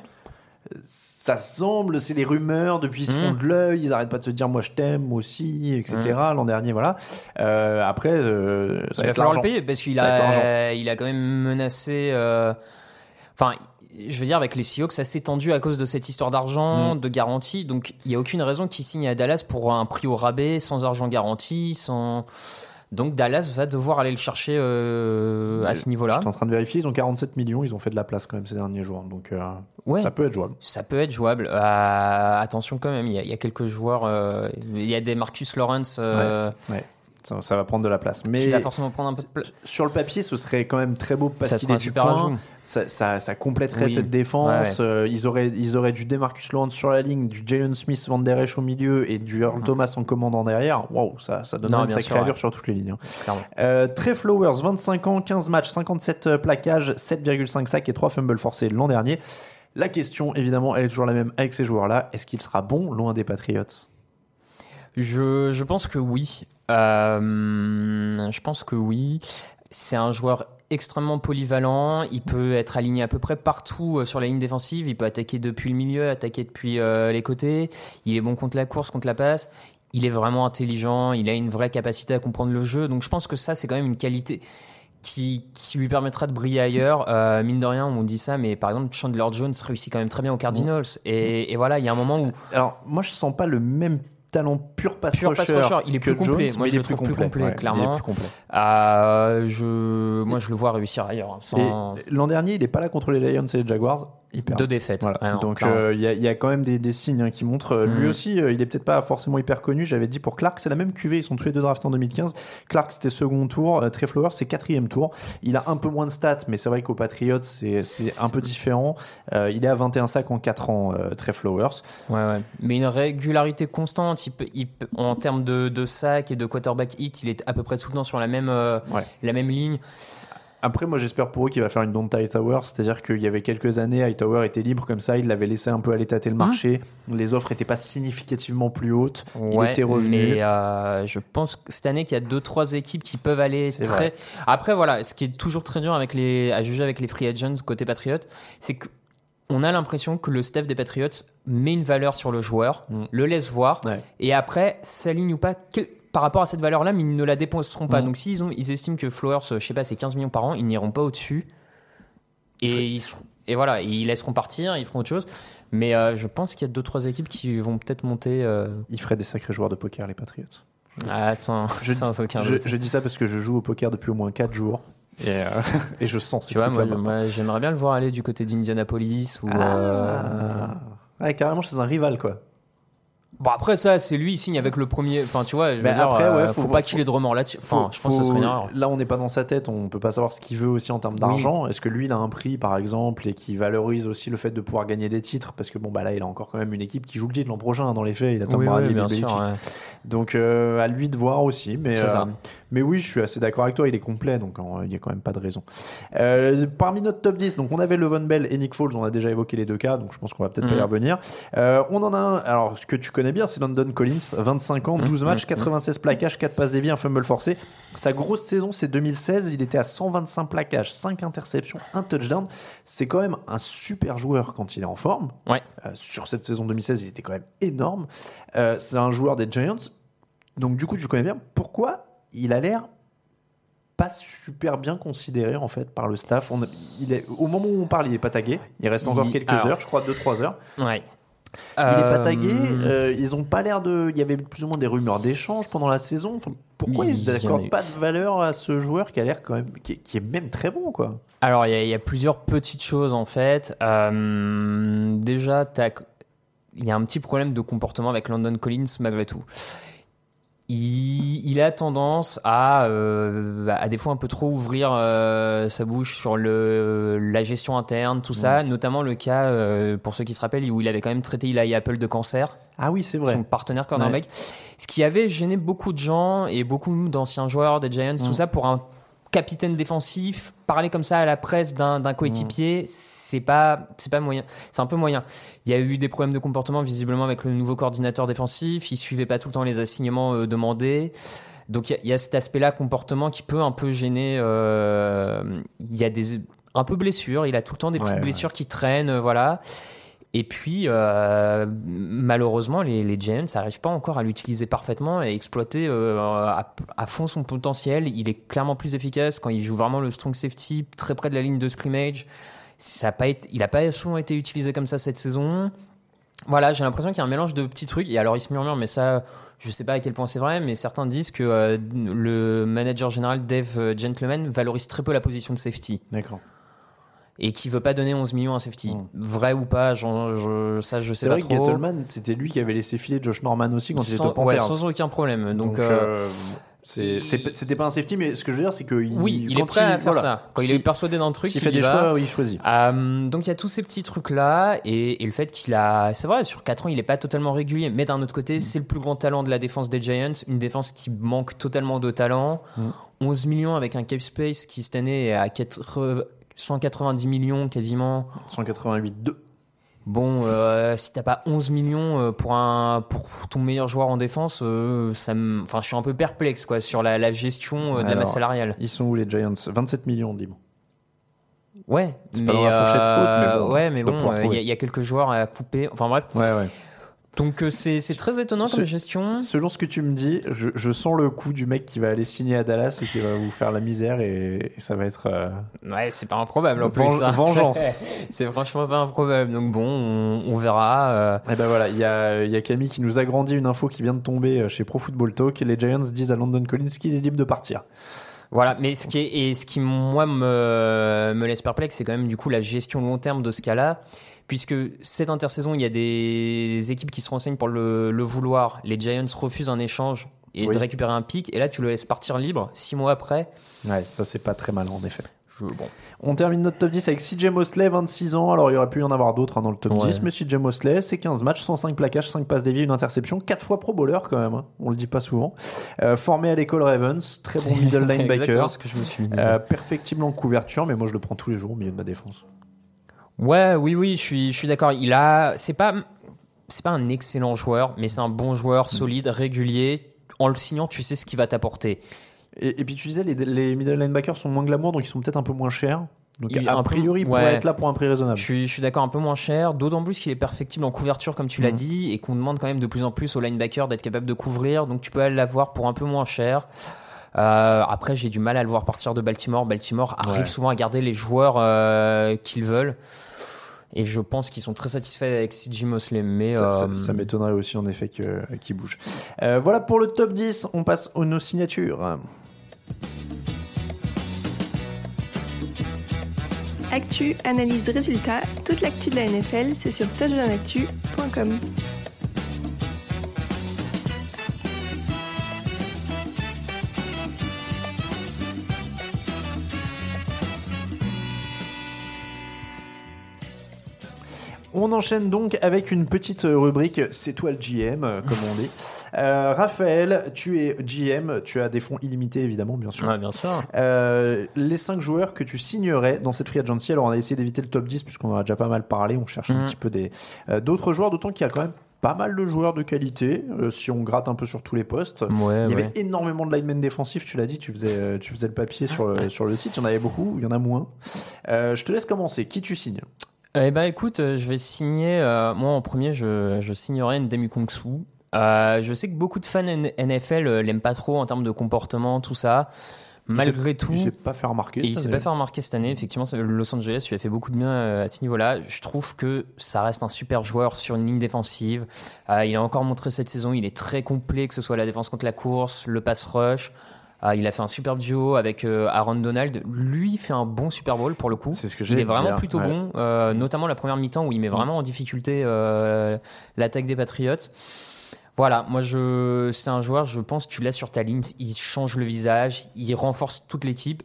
Ça semble, c'est les rumeurs, depuis ils se font de l'œil, ils arrêtent pas de se dire moi je t'aime, moi aussi, etc. L'an dernier, voilà. Euh, après, euh, ça Il va va falloir l'argent. le payer parce qu'il a, il a quand même menacé. euh, Enfin, je veux dire, avec les Seahawks, ça s'est tendu à cause de cette histoire d'argent, Mm. de garantie. Donc, il n'y a aucune raison qu'il signe à Dallas pour un prix au rabais, sans argent garanti, sans. Donc, Dallas va devoir aller le chercher euh, à ce niveau-là. J'étais en train de vérifier, ils ont 47 millions, ils ont fait de la place quand même ces derniers jours. Donc euh, Ouais. ça peut être jouable. Ça peut être jouable. Euh, attention quand même, il y, a, il y a quelques joueurs. euh, il y a des Marcus Lawrence Ouais. Ça, ça va prendre de la place. Mais qui va forcément prendre un peu de place. sur le papier, ce serait quand même très beau parce qu'il est du super coin. Ça, ça, ça compléterait Oui. cette défense. Ouais, Euh, ils, auraient, ils auraient du Demarcus Lawrence sur la ligne, du Jalen Smith Van Der Esch au milieu et du Earl Thomas en commandant derrière. Waouh, ça, ça donne Non, une sacrée allure ouais. sur toutes les lignes. hein. Euh, Trey Flowers, 25 ans, 15 matchs, 57 plaquages, 7,5 sacs et 3 fumbles forcés l'an dernier. La question, évidemment, elle est toujours la même avec ces joueurs-là. Est-ce qu'il sera bon loin des Patriots? Je, je pense que oui. Euh, je pense que oui. C'est un joueur extrêmement polyvalent. Il peut être aligné à peu près partout euh, sur la ligne défensive. Il peut attaquer depuis le milieu, attaquer depuis euh, les côtés. Il est bon contre la course, contre la passe. Il est vraiment intelligent. Il a une vraie capacité à comprendre le jeu. Donc je pense que ça, c'est quand même une qualité qui, qui lui permettra de briller ailleurs. Euh, mine de rien, on dit ça, mais par exemple, Chandler Jones réussit quand même très bien aux Cardinals. Et, et voilà, il y a un moment où Alors, moi, je sens pas le même talent pur pass Pur pass rusher il est plus complet. Jones, Moi, je il est le plus trouve plus complet, ouais, clairement. plus complet. Euh, je, moi, je le vois réussir ailleurs. hein, sans l'an dernier, il est pas là contre les Lions et les Jaguars. Il perd. deux défaites. Voilà. Ah non, Donc clairement. euh, il y, a- il y a quand même des, des signes hein, qui montrent. euh, Lui Mhm. aussi, euh, il est peut-être pas forcément hyper connu. J'avais dit pour Clark, c'est la même QV. Ils sont tous les deux draftés en 2015. Clark c'était second tour. Trey Flowers c'est quatrième tour. Il a un peu moins de stats, mais c'est vrai qu'aux Patriots c'est un peu différent. Il est à 21 sacs en 4 ans, euh, Trey Flowers. Ouais, ouais. Mais une régularité constante. Il il en termes de, de sac et de quarterback hit, il est à peu près tout le temps sur la même, Ouais. la même ligne. Après, moi, j'espère pour eux qu'il va faire une Don't Hightower, c'est-à-dire qu'il y avait quelques années, Hightower était libre comme ça, il l'avait laissé un peu aller tâter le marché. Les offres n'étaient pas significativement plus hautes. il était revenu. Mais euh, je pense que cette année qu'il y a deux trois équipes qui peuvent aller très. vrai. Après voilà, ce qui est toujours très dur avec les à juger avec les free agents côté Patriots, c'est que on a l'impression que le staff des Patriots met une valeur sur le joueur, Mm. le laisse voir, Ouais. et après s'aligne ou pas quel- par rapport à cette valeur-là, mais ils ne la dépenseront pas. Mm. Donc, s'ils ont, ils estiment que Flowers, euh, je sais pas, c'est 15 millions par an, ils n'iront pas au-dessus. Et, ils seront- et voilà, ils laisseront partir, ils feront autre chose. Mais euh, je pense qu'il y a deux trois équipes qui vont peut-être monter. Euh... Ils feraient des sacrés joueurs de poker, les Patriots. Ah, sans, Je, [LAUGHS] sans aucun je, doute. je dis ça parce que je joue au poker depuis au moins 4 jours. Et, euh, [LAUGHS] et je sens ces Tu vois, moi, j'aimerais bien le voir aller du côté d'Indianapolis ou. Ah. Ouais, carrément chez un rival, quoi. Bon, après, ça, c'est lui, il signe avec le premier. Enfin, tu vois, je veux Mais dire, après, euh, ouais, faut, faut- pas qu'il ait de remords là-dessus. Enfin, je pense que faut- serait une erreur. Là, on n'est pas dans sa tête, on peut pas savoir ce qu'il veut aussi en termes d'argent. Est-ce que lui, il a un prix, par exemple, et qui valorise aussi le fait de pouvoir gagner des titres? Parce que bon, bah là, il a encore quand même une équipe qui joue le titre l'an prochain, hein, dans les faits. Il a Tom Oui, Brady, oui, bien sûr. Ouais. Donc, euh, à lui de voir aussi. Mais, C'est ça. mais oui, je suis assez d'accord avec toi, il est complet, donc euh, il n'y a quand même pas de raison. Euh, parmi notre top 10, donc on avait Levon Bell et Nick Foles, on a déjà évoqué les deux cas, donc je pense qu'on va peut-être pas y Mhm. revenir. Euh, on en a un, alors ce que tu connais bien, c'est London Collins, 25 ans, 12 Mhm, matchs, mhm. 96 plaquages, 4 passes déviées, un fumble forcé. Sa grosse saison, c'est 2016, il était à 125 plaquages, 5 interceptions, un touchdown. C'est quand même un super joueur quand il est en forme. Ouais. Euh, sur cette saison 2016, il était quand même énorme. Euh, c'est un joueur des Giants. Donc du coup, tu connais bien. Pourquoi il a l'air pas super bien considéré en fait par le staff? On a- il est, Au moment où on parle, il est pas tagué. Il reste encore Il- quelques alors- heures, je crois 2-3 heures. Ouais. Il est pas Euh, tagué. euh, ils ont pas l'air de. Il y avait plus ou moins des rumeurs d'échange pendant la saison. Enfin, pourquoi Il ils n'accordent pas de valeur à ce joueur qui a l'air quand même, qui est, qui est même très bon quoi? Alors, il y, a- il y a plusieurs petites choses en fait. Euh, déjà, il y a un petit problème de comportement avec London Collins malgré tout. Il, il a tendance à, euh, à des fois un peu trop ouvrir euh, sa bouche sur le, la gestion interne, tout ça, notamment le cas, euh, pour ceux qui se rappellent, où il avait quand même traité Eli Apple de cancer. Ah oui, c'est vrai. son partenaire cornerback. Ce qui avait gêné beaucoup de gens et beaucoup d'anciens joueurs des Giants, tout ça, pour un capitaine défensif, parler comme ça à la presse d'un coéquipier, c'est pas, c'est pas moyen. C'est un peu moyen. Il y a eu des problèmes de comportement visiblement avec le nouveau coordinateur défensif. Il suivait pas tout le temps les assignements euh, demandés. Donc il y a- il y, a cet aspect-là comportement qui peut un peu gêner. euh, Il y a des un peu blessures. Il a tout le temps des petites Ouais, ouais. blessures qui traînent, euh, voilà. Et puis, euh, malheureusement, les, les Giants n'arrivent pas encore à l'utiliser parfaitement et exploiter euh, à, fond son potentiel. Il est clairement plus efficace quand il joue vraiment le strong safety très près de la ligne de scrimmage. Ça a pas été, il n'a pas souvent été utilisé comme ça cette saison. Voilà, j'ai l'impression qu'il y a un mélange de petits trucs. Et alors, il se murmure, mais ça, je sais pas à quel point c'est vrai, mais certains disent que euh, le manager général Dave Gentleman valorise très peu la position de safety D'accord. Et qui veut pas donner 11 millions à safety. Vrai ou pas, je, ça je sais C'est pas vrai que trop. Gettleman, c'était lui qui avait laissé filer Josh Norman aussi quand il était au ouais, Panthers. sans aucun problème. Donc, Donc, euh, euh, c'est- c'est- c'était pas un safety, mais ce que je veux dire, c'est que il- oui, il est prêt à faire voilà, ça. Quand il est persuadé d'un truc, S'il il fait des va. choix, il choisit. Euh, donc il y a tous ces petits trucs là et, et le fait qu'il a c'est vrai sur 4 ans il est pas totalement régulier mais d'un autre côté c'est le plus grand talent de la défense des Giants une défense qui manque totalement de talent 11 millions avec un cap space qui cette année est à 4 190 millions quasiment 188 2. bon euh, si t'as pas 11 millions euh, pour un pour ton meilleur joueur en défense euh, ça enfin je suis un peu perplexe quoi sur la, la gestion de la masse salariale Ils sont où les Giants? 27 millions, dis-moi. Ouais, C'est mais, pas dans la fourchette haute, mais bon, ouais, mais bon, il y, y a quelques joueurs à couper. Enfin bref. Ouais, ouais. Donc euh, c'est c'est très étonnant comme Ce- gestion. Selon ce que tu me dis, je, je sens le coup du mec qui va aller signer à Dallas et qui va vous faire la misère et, et ça va être. euh, Ouais, c'est pas improbable en plus. Venge- vengeance. [LAUGHS] c'est franchement pas improbable. Donc bon, on, on verra. euh. Et ben voilà, il y a, il y a Camille qui nous a grandi une info qui vient de tomber euh, chez Pro Football Talk. Les Giants disent à London Collins qu'il est libre de partir. Voilà, mais ce qui est, et ce qui moi me, me laisse perplexe, c'est quand même du coup la gestion long terme de ce cas-là, puisque cette intersaison, il y a des équipes qui se renseignent pour le, le vouloir. Les Giants refusent un échange et Oui. de récupérer un pic, et là tu le laisses partir libre six mois après. Ouais, ça c'est pas très mal en effet. Je, bon. On termine notre top 10 avec CJ Mosley, 26 ans. Alors il y aurait pu y en avoir d'autres hein, dans le top Ouais. 10, mais CJ Mosley, c'est 15 matchs, 105 plaquages, 5 passes déviées, une interception, 4 fois pro bowler quand même. hein. On le dit pas souvent. Euh, formé à l'école Ravens, très bon [LAUGHS] middle linebacker. ce que je me suis dit. Euh, perfectible en couverture, mais moi je le prends tous les jours au milieu de ma défense. Ouais, oui, oui, je suis, je suis d'accord. Il a, c'est pas, c'est pas un excellent joueur, mais c'est un bon joueur, solide, régulier. En le signant, tu sais ce qu'il va t'apporter. Et, et puis tu disais, les, les middle linebackers sont moins glamour, donc ils sont peut-être un peu moins chers. Donc Il- a priori, il pourrait ouais. être là pour un prix raisonnable. Je suis, suis d'accord, un peu moins cher, d'autant plus qu'il est perfectible en couverture, comme tu l'as Mhm. dit, et qu'on demande quand même de plus en plus aux linebackers d'être capable de couvrir, donc tu peux l'avoir pour un peu moins cher. Euh, après, j'ai du mal à le voir partir de Baltimore. Baltimore arrive Ouais. souvent à garder les joueurs euh, qu'ils veulent. Et je pense qu'ils sont très satisfaits avec CJ Mosley. Mais Ça, ça- euh, ça m'étonnerait aussi en effet qu'il bouge. Euh, voilà pour le top 10, on passe aux nos signatures. Actu, analyse, résultat, toute l'actu de la NFL, c'est sur touchdownactu.com. On enchaîne donc avec une petite rubrique C'est toi le GM, euh, comme on dit. [LAUGHS] Euh, Raphaël, tu es GM, tu as des fonds illimités évidemment, bien sûr. bien sûr. Euh, les 5 joueurs que tu signerais dans cette free agency, alors on a essayé d'éviter le top 10 puisqu'on en a déjà pas mal parlé, on cherche un Mhm. petit peu des euh, d'autres joueurs, d'autant qu'il y a quand même pas mal de joueurs de qualité, euh, si on gratte un peu sur tous les postes. Ouais, Il y ouais. avait énormément de linemen défensifs, tu l'as dit, tu faisais, tu faisais le papier sur le, sur le site, il y en avait beaucoup, il y en a moins. Euh, je te laisse commencer, qui tu signes? Eh ben écoute, euh, je vais signer. euh, moi en premier, je, je signerai Ndemu Kongsu. Euh, je sais que beaucoup de fans NFL l'aiment pas trop en termes de comportement, tout ça. malgré il tout. Il s'est pas fait remarquer. Et il s'est pas fait remarquer cette année. Effectivement, Los Angeles lui a fait beaucoup de bien à ce niveau-là. Je trouve que ça reste un super joueur sur une ligne défensive. Euh, il a encore montré cette saison, il est très complet, que ce soit la défense contre la course, le pass rush. Euh, il a fait un super duo avec euh, Aaron Donald. Lui fait un bon Super Bowl pour le coup. C'est ce que il j'allais est vraiment dire, plutôt ouais. bon, euh, notamment la première mi-temps où il met vraiment en difficulté euh, l'attaque des Patriots. Voilà, moi je, c'est un joueur, je pense, tu l'as sur ta ligne, il change le visage, il renforce toute l'équipe.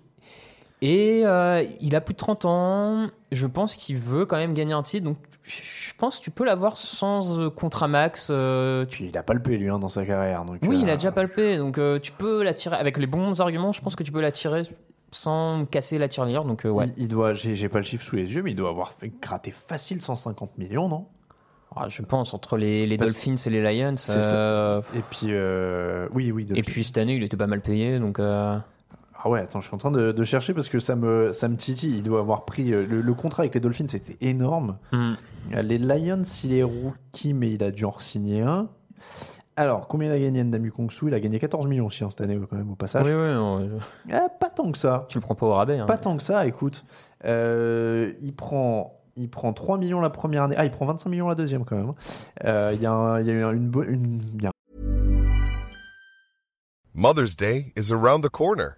Et il a plus de 30 ans, je pense qu'il veut quand même gagner un titre, donc je pense que tu peux l'avoir sans euh, contrat max. euh, tu- il a palpé lui hein, dans sa carrière. Donc, Oui, euh, il a déjà palpé, donc euh, tu peux l'attirer avec les bons arguments, je pense que tu peux l'attirer sans casser la tirelire, donc euh, ouais. Il, il doit, j'ai pas le chiffre sous les yeux, mais il doit avoir fait gratter facile 150 millions, non? Ah, je pense entre les, Dolphins et les Lions. Euh, Et puis, euh, oui, oui. et puis cette année, il était pas mal payé, donc. Ah ouais, attends, je suis en train de, de chercher parce que ça me, ça me titille. Il doit avoir pris euh, le, le contrat avec les Dolphins, c'était énorme. Euh, Les Lions, il est rookie, mais il a dû en signer un. Alors, combien il a gagné Ndamu Kongsu Il a gagné 14 millions aussi hein, cette année, quand même, au passage. Oui, oui, non, je- Ah, pas tant que ça. tu le prends pas au rabais. hein. Pas tant que ça, écoute. Euh, il prend. Il prend 3 millions la première année. Ah, il prend 25 millions la deuxième quand même. Euh, Il y, a y a une, une, a Mother's Day is around the corner.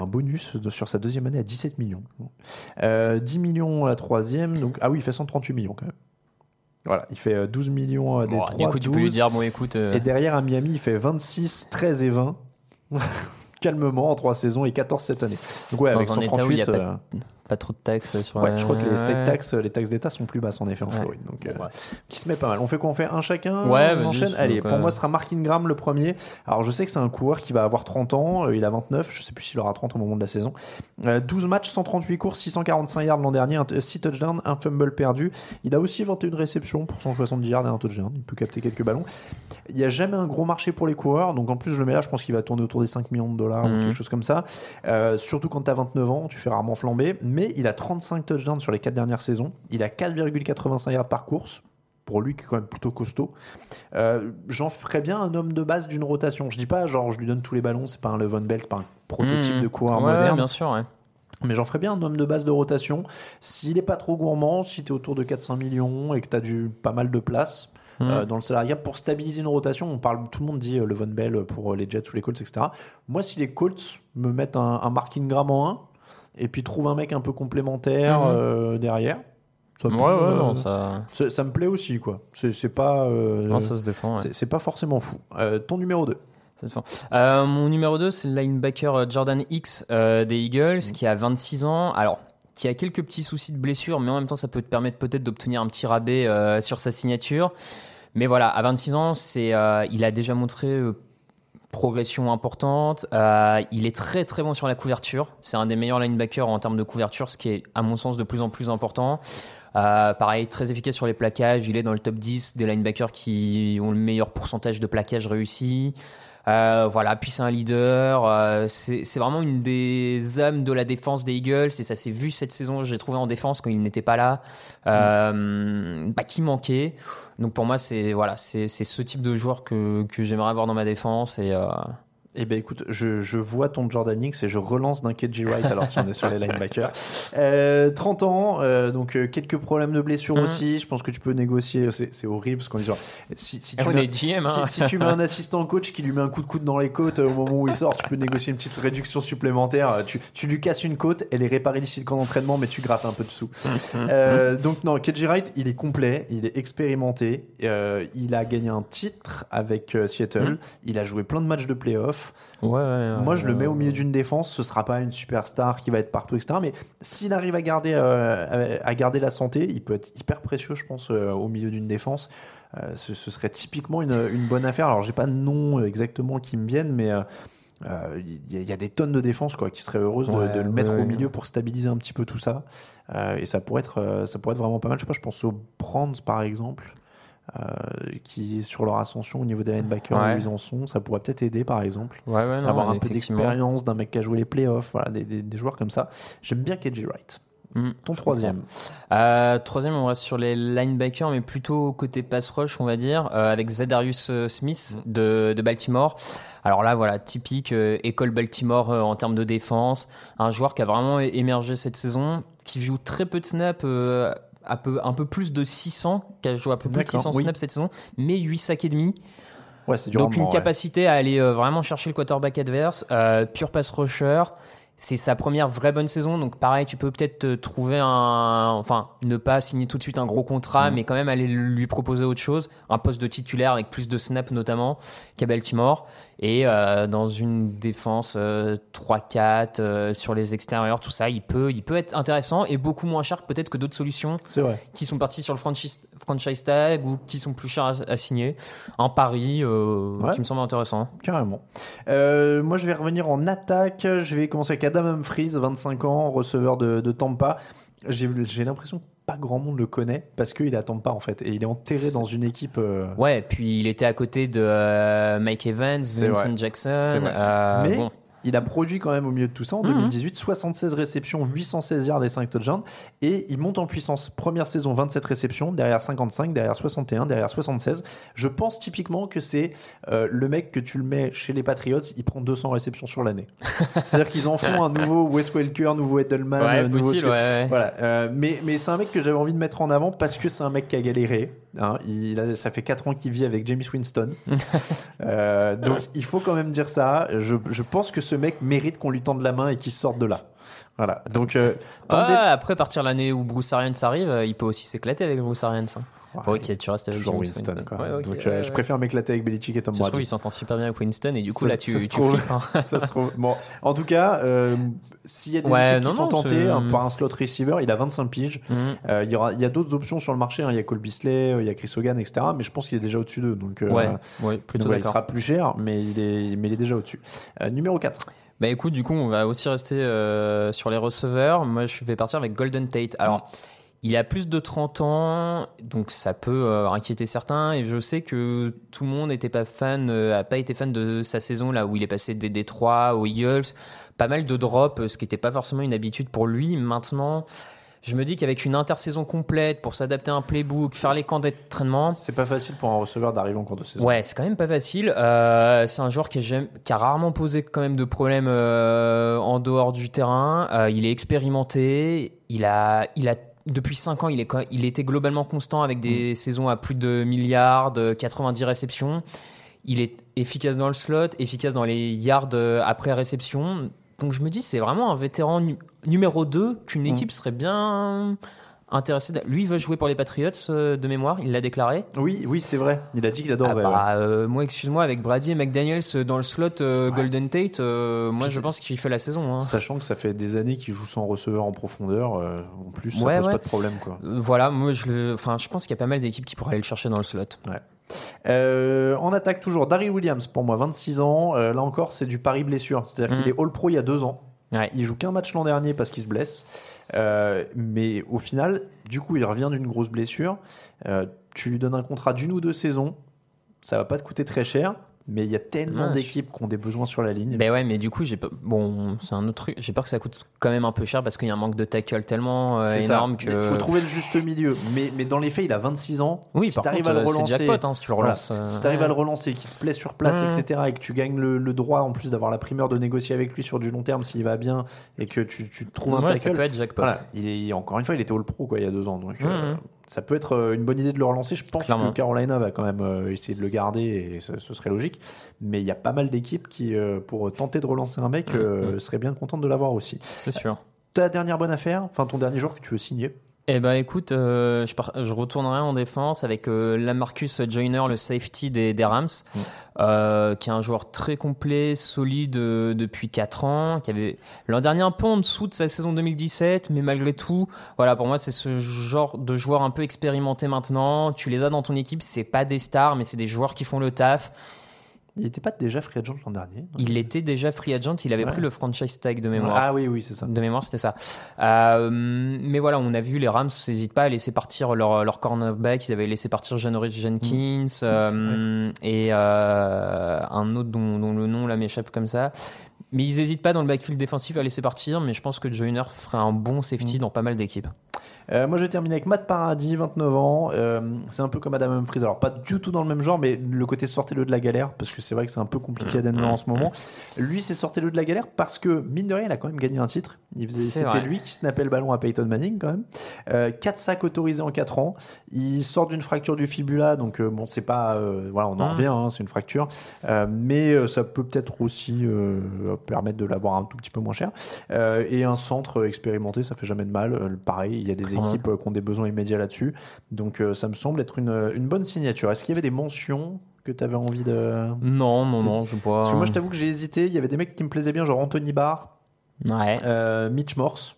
un bonus de- sur sa deuxième année à 17 millions. Euh, 10 millions la troisième. Donc, ah oui, il fait 138 millions quand même. Voilà, il fait euh, 12 millions euh, des Bon, 3, écoute, tu peux lui dire, bon, écoute. euh, Et derrière, à Miami, il fait 26, 13 et 20. [LAUGHS] Calmement en trois saisons et 14 cette année. Donc ouais, Dans avec un état où il y a 138, pas de- euh, pas trop de taxes sur. ouais, je crois que les state Ouais. tax, les taxes d'État sont plus basses en effet en Ouais. Floride. Donc, euh, bah. qui se met pas mal. On fait quoi? On fait un chacun? Ouais, on enchaîne? Allez, donc, pour euh, moi, ce sera Mark Ingram le premier. Alors, je sais que c'est un coureur qui va avoir 30 ans. euh, il a 29. Je sais plus s'il aura 30 au moment de la saison. Euh, 12 matchs, 138 courses, 645 yards l'an dernier, 6 touchdowns, un fumble perdu. Il a aussi 21 réceptions pour 170 yards et un touchdown. Il peut capter quelques ballons. Il n'y a jamais un gros marché pour les coureurs. Donc, en plus, je le mets là. Je pense qu'il va tourner autour des 5 millions de dollars ou Mhm. quelque chose comme ça. Euh, surtout quand tu as 29 ans, tu fais rarement flamber. Mais il a 35 touchdowns sur les 4 dernières saisons. Il a 4,85 yards par course. Pour lui, qui est quand même plutôt costaud. Euh, J'en ferais bien un homme de base d'une rotation. Je dis pas, genre, je lui donne tous les ballons. C'est pas un Levon Bell, c'est pas un prototype Mmh. de coureur Ouais, moderne. bien sûr, ouais. Mais j'en ferais bien un homme de base de rotation. S'il est pas trop gourmand, si tu es autour de 400 millions et que tu as du, pas mal de place Mmh. euh, dans le salariat pour stabiliser une rotation, on parle, tout le monde dit euh, le Von Bell pour euh, les Jets ou les Colts, etc. Moi, si les Colts me mettent un, un Mark Ingram en 1 et puis trouvent un mec un peu complémentaire Mhm. euh, derrière, ça, peut, Ouais, ouais, euh, non, ça. ça, ça me plaît aussi, quoi. C'est c'est pas, euh, Non, ça se défend. ouais. c'est- pas forcément fou. Euh, ton numéro 2 Ça se défend. Euh, mon numéro 2, c'est le linebacker Jordan X euh, des Eagles, Mm. qui a 26 ans. Alors, qui a quelques petits soucis de blessure, mais en même temps, ça peut te permettre peut-être d'obtenir un petit rabais euh, sur sa signature. Mais voilà, à 26 ans, c'est, euh, il a déjà montré euh, progression importante. Euh, il est très très bon sur la couverture. C'est un des meilleurs linebackers en termes de couverture, ce qui est à mon sens de plus en plus important. Euh, pareil, très efficace sur les plaquages. Il est dans le top 10 des linebackers qui ont le meilleur pourcentage de plaquages réussis. Euh, voilà, puis c'est un leader. euh, c'est vraiment une des âmes de la défense des Eagles et ça s'est vu cette saison. J'ai trouvé en défense quand il n'était pas là, euh, bah, qui manquait. Donc pour moi, c'est voilà, c'est c'est ce type de joueur que que j'aimerais avoir dans ma défense et euh, Eh ben écoute, je, je vois ton Jordan X et je relance d'un KJ Wright alors si on est sur les linebackers. [LAUGHS] Euh, 30 ans, euh, donc euh, quelques problèmes de blessure Mhm. aussi. Je pense que tu peux négocier. C'est horrible parce qu'on dit genre si, si tu on mets, est GM. Hein. si, si tu mets un [LAUGHS] assistant coach qui lui met un coup de coude dans les côtes euh, au moment où il sort, tu peux négocier une petite réduction supplémentaire. Euh, Tu, tu lui casses une côte, elle est réparée d'ici le camp d'entraînement, mais tu grattes un peu de sous. Euh, donc non, KJ Wright, il est complet, il est expérimenté, euh, il a gagné un titre avec Seattle, il a joué plein de matchs de playoff. Ouais, ouais, ouais, Moi, je le mets au milieu d'une défense. Ce sera pas une superstar qui va être partout, etc. Mais s'il arrive à garder, euh, à garder la santé, il peut être hyper précieux, je pense, euh, au milieu d'une défense. Euh, ce, ce serait typiquement une, une bonne affaire. Alors, j'ai pas de nom exactement qui me viennent, mais Euh, Il y, a- il y a des tonnes de défense quoi, qui seraient heureuses de, Ouais, de le mettre ouais, au ouais. milieu pour stabiliser un petit peu tout ça. Euh, et ça pourrait, être, ça pourrait être vraiment pas mal. Je sais pas, je pense aux Brands par exemple, euh, qui sur leur ascension au niveau des linebackers, Ouais. où ils en sont. Ça pourrait peut-être aider par exemple. Ouais, ouais, non, Avoir un peu d'expérience d'un mec qui a joué les playoffs, voilà, des, des- des joueurs comme ça. J'aime bien KJ Wright. Mm, Ton troisième. Euh, troisième, on reste sur les linebackers, mais plutôt côté pass rush, on va dire, euh, avec Zadarius Smith de, de Baltimore. Alors là, voilà, typique école Baltimore en termes de défense. Un joueur qui a vraiment émergé cette saison, qui joue très peu de snaps, un, peu, un peu plus de 600, qui a joué un peu plus de D'accord, 600 oui. snaps cette saison, mais 8 sacs et demi. Ouais, c'est Donc une ouais. capacité à aller euh, vraiment chercher le quarterback adverse, euh, pure pass rusher. C'est sa première vraie bonne saison, donc pareil, tu peux peut-être trouver un, enfin, ne pas signer tout de suite un gros contrat, Mm. mais quand même aller lui proposer autre chose, un poste de titulaire avec plus de snaps notamment qu'à Baltimore, et euh, dans une défense euh, 3-4 euh, sur les extérieurs, tout ça, il peut, il peut être intéressant et beaucoup moins cher peut-être que d'autres solutions vrai. qui sont partis sur le franchise, franchise tag ou qui sont plus chers à, à signer. Un pari euh, Ouais. qui me semble intéressant. Carrément. Moi, je vais revenir en attaque. Je vais commencer avec Adam Humphries, 25 ans, receveur de, de Tampa. J'ai j'ai l'impression que pas grand monde le connaît parce qu'il à Tampa en fait et il est enterré dans une équipe. euh, Ouais, puis il était à côté de euh, Mike Evans, Vincent Jackson. euh, Mais bon. Il a produit quand même au milieu de tout ça en Mhm. 2018 76 réceptions, 816 yards et 5 touchdowns et il monte en puissance. Première saison 27 réceptions, derrière 55, derrière 61, derrière 76. Je pense typiquement que c'est euh, le mec que tu le mets chez les Patriots, il prend 200 réceptions sur l'année. [LAUGHS] C'est-à-dire qu'ils en font un nouveau Wes Welker, nouveau Edelman, Ouais, euh, nouveau possible, ouais, ouais. voilà. Euh, mais mais c'est un mec que j'avais envie de mettre en avant parce que c'est un mec qui a galéré. hein. Il a, ça fait 4 ans qu'il vit avec James Winston. [LAUGHS] Euh, donc il faut quand même dire ça. Je, je pense que ce mec mérite qu'on lui tende la main et qu'il sorte de là. Voilà. Donc euh, Ouais, après partir l'année où Bruce Arians arrive, euh, il peut aussi s'éclater avec Bruce Arians. hein. Ouais, ok, tu restes avec James Winston. quoi. Ouais, Donc ouais, euh, ouais. je préfère m'éclater avec Belichick et Tom Ça se trouve, Brady. il s'entend super bien avec Winston et du coup Ça- là tu, ça se tu trouve. flippes. hein. [LAUGHS] ça se trouve. Bon, en tout cas, euh, s'il y a des Ouais, équipes non, qui sont tentées hein, par un slot receiver, il a 25 piges. Mhm. Euh, il y aura, il y a d'autres options sur le marché. hein. Il y a Cole Beasley, euh, il y a Chris Hogan, etc. Mais je pense qu'il est déjà au-dessus d'eux. Donc, euh, Ouais, ouais, donc plutôt il sera plus cher, mais il est, mais il est déjà au-dessus. Numéro 4. Bah écoute, du coup, on va aussi rester sur les receveurs. Moi, je vais partir avec Golden Tate. Alors, il a plus de 30 ans, donc ça peut euh, inquiéter certains. Et je sais que tout le monde n'était pas fan, euh, a pas été fan de sa saison là où il est passé des Détroits aux Eagles. Pas mal de drops, ce qui n'était pas forcément une habitude pour lui. Maintenant, je me dis qu'avec une intersaison complète pour s'adapter à un playbook, faire les camps d'entraînement, C'est pas facile pour un receveur d'arriver en cours de saison. Ouais, c'est quand même pas facile. Euh, c'est un joueur qui, a rarement posé quand même de problèmes euh, en dehors du terrain. Euh, il est expérimenté. Il a, il a depuis 5 ans, il, est, il était globalement constant avec des saisons à plus de milliards, de 90 réceptions. Il est efficace dans le slot, efficace dans les yards euh, après réception. Donc je me dis, c'est vraiment un vétéran nu- numéro 2 qu'une équipe serait bien intéressée. d'a- Lui, il veut jouer pour les Patriots euh, de mémoire, il l'a déclaré. Oui, oui, c'est vrai. Il a dit qu'il Ah adorerait. ouais. bah, euh, moi, excuse-moi, avec Brady et McDaniels euh, dans le slot euh, Golden Tate, moi je pense qu'il fait la saison. hein. Sachant que ça fait des années qu'il joue sans receveur en profondeur, en plus, ça Ouais, pose ouais. pas de problème. Quoi. Voilà, moi je, le, enfin, je pense qu'il y a pas mal d'équipes qui pourraient aller le chercher dans le slot. Euh, en attaque toujours, Darry Williams, pour moi, 26 ans. Euh, là encore, c'est du pari blessure. C'est-à-dire Mhm. qu'il est All-Pro il y a deux ans. Ouais. Il joue qu'un match l'an dernier parce qu'il se blesse. Euh, mais au final, du coup, il revient d'une grosse blessure. Euh, tu lui donnes un contrat d'une ou deux saisons. Ça va pas te coûter très cher. Mais il y a tellement d'équipes qui ont des besoins sur la ligne. Ben ouais, mais du coup, j'ai pas... bon, c'est un autre truc. J'ai peur que ça coûte quand même un peu cher parce qu'il y a un manque de tackle tellement euh, ça. énorme que. Il faut trouver le juste milieu. Mais, mais dans les faits, il a 26 ans. Oui, si par t'arrives contre, à le euh, c'est relancer, jackpot, hein, si tu le Voilà. relances, euh, si t'arrives à le relancer, qu'il se plaît sur place, Mhm. etc., et que tu gagnes le, le droit en plus d'avoir la primeur de négocier avec lui sur du long terme s'il va bien et que tu, tu trouves un tackle. ça peut être jackpot. Voilà. Il est, encore une fois, il était All Pro quoi, il y a deux ans. Donc euh, Mhm. Ça peut être euh, une bonne idée de le relancer. Je pense Clairement. que Carolina va quand même euh, essayer de le garder et ce, ce serait logique. Mais il y a pas mal d'équipes qui, euh, pour tenter de relancer un mec, euh, seraient bien contentes de l'avoir aussi. C'est sûr. Ta dernière bonne affaire, enfin ton dernier joueur que tu veux signer Eh ben écoute, euh, je, par- je retournerai en défense avec euh, Lamarcus Joyner, le safety des, des Rams, euh, qui est un joueur très complet, solide euh, depuis 4 ans, qui avait l'an dernier un peu en dessous de sa saison 2017, mais malgré tout, voilà, pour moi c'est ce genre de joueur un peu expérimenté maintenant. Tu les as dans ton équipe, c'est pas des stars, mais c'est des joueurs qui font le taf. Il n'était pas déjà free agent l'an dernier Il était déjà free agent, il avait Ouais. pris le franchise tag de mémoire. Ah oui, oui, c'est ça. De mémoire, c'était ça. Euh, mais voilà, on a vu les Rams n'hésitent pas à laisser partir leur, leur cornerback. Ils avaient laissé partir Janoris Jenkins Mm. euh, et euh, un autre dont, dont le nom là m'échappe comme ça. Mais ils n'hésitent pas dans le backfield défensif à laisser partir. Mais je pense que Joyner ferait un bon Mm. safety dans pas mal d'équipes. Euh, moi, je vais terminer avec Matt Paradis, 29 ans. Euh, c'est un peu comme Adam Humphries. Alors, pas du tout dans le même genre, mais le côté sortez-le de la galère, parce que c'est vrai que c'est un peu compliqué à Denver en ce moment. Lui, c'est sortez-le de la galère parce que, mine de rien, il a quand même gagné un titre. C'était lui qui snappait le ballon à Peyton Manning, quand même. Euh, 4 sacs autorisés en 4 ans. Il sort d'une fracture du fibula, donc euh, bon, c'est pas. voilà, on en Mm. revient, hein, c'est une fracture. Mais ça peut peut-être aussi permettre de l'avoir un tout petit peu moins cher. Et un centre expérimenté, ça fait jamais de mal. Pareil, il y a des Ouais. équipes euh, qui ont des besoins immédiats là-dessus. Donc euh, ça me semble être une, une bonne signature. Est-ce qu'il y avait des mentions que tu avais envie de. Non, non, non, je vois. Parce que moi, je t'avoue que j'ai hésité. Il y avait des mecs qui me plaisaient bien, genre Anthony Barr, Ouais. euh, Mitch Morse.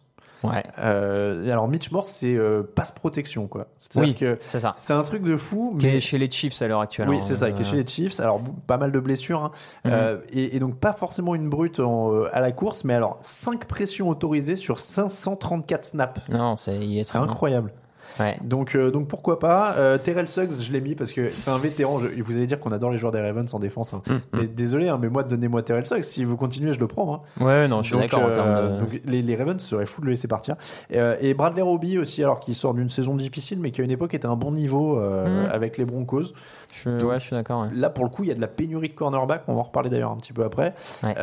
Ouais. Euh, alors Mitch Morse, c'est euh, passe protection, quoi. C'est-à-dire Oui, que c'est ça. c'est un truc de fou. Qui mais- est chez les Chiefs à l'heure actuelle. oui, hein. c'est ça, qui est chez les Chiefs. Alors, pas mal de blessures. hein. Mhm. Euh, et, et donc, pas forcément une brute en, à la course, mais alors, 5 pressions autorisées sur 534 snaps. Non, c'est C'est incroyable. Ouais. Donc, euh, donc pourquoi pas. Euh, Terrell Suggs, je l'ai mis parce que c'est un vétéran. Je- vous allez dire qu'on adore les joueurs des Ravens en défense. hein. Mhm. Mais désolé, hein, mais moi, donnez-moi Terrell Suggs. Si vous continuez, je le prends. hein. Ouais, non, je suis d'accord euh, de. les, les Ravens seraient fous de le laisser partir. Et Bradley Roby aussi, alors qui sort d'une saison difficile, mais qui à une époque était un bon niveau Mhm. avec les Broncos. Je, Donc, ouais, je suis d'accord. ouais. Là, pour le coup, il y a de la pénurie de cornerback. On va en reparler d'ailleurs un petit peu après. Ouais.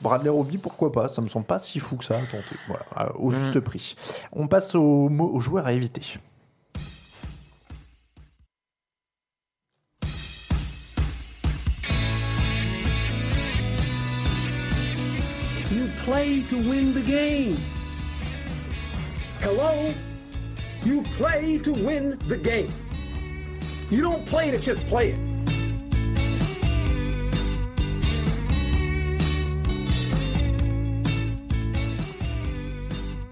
Bradley Roby, pourquoi pas Ça me semble pas si fou que ça à tenter. Voilà, euh, au juste Mm. prix. On passe aux, aux joueurs à éviter. You play to win the game. Hello? You play to win the game. You don't play to just play it.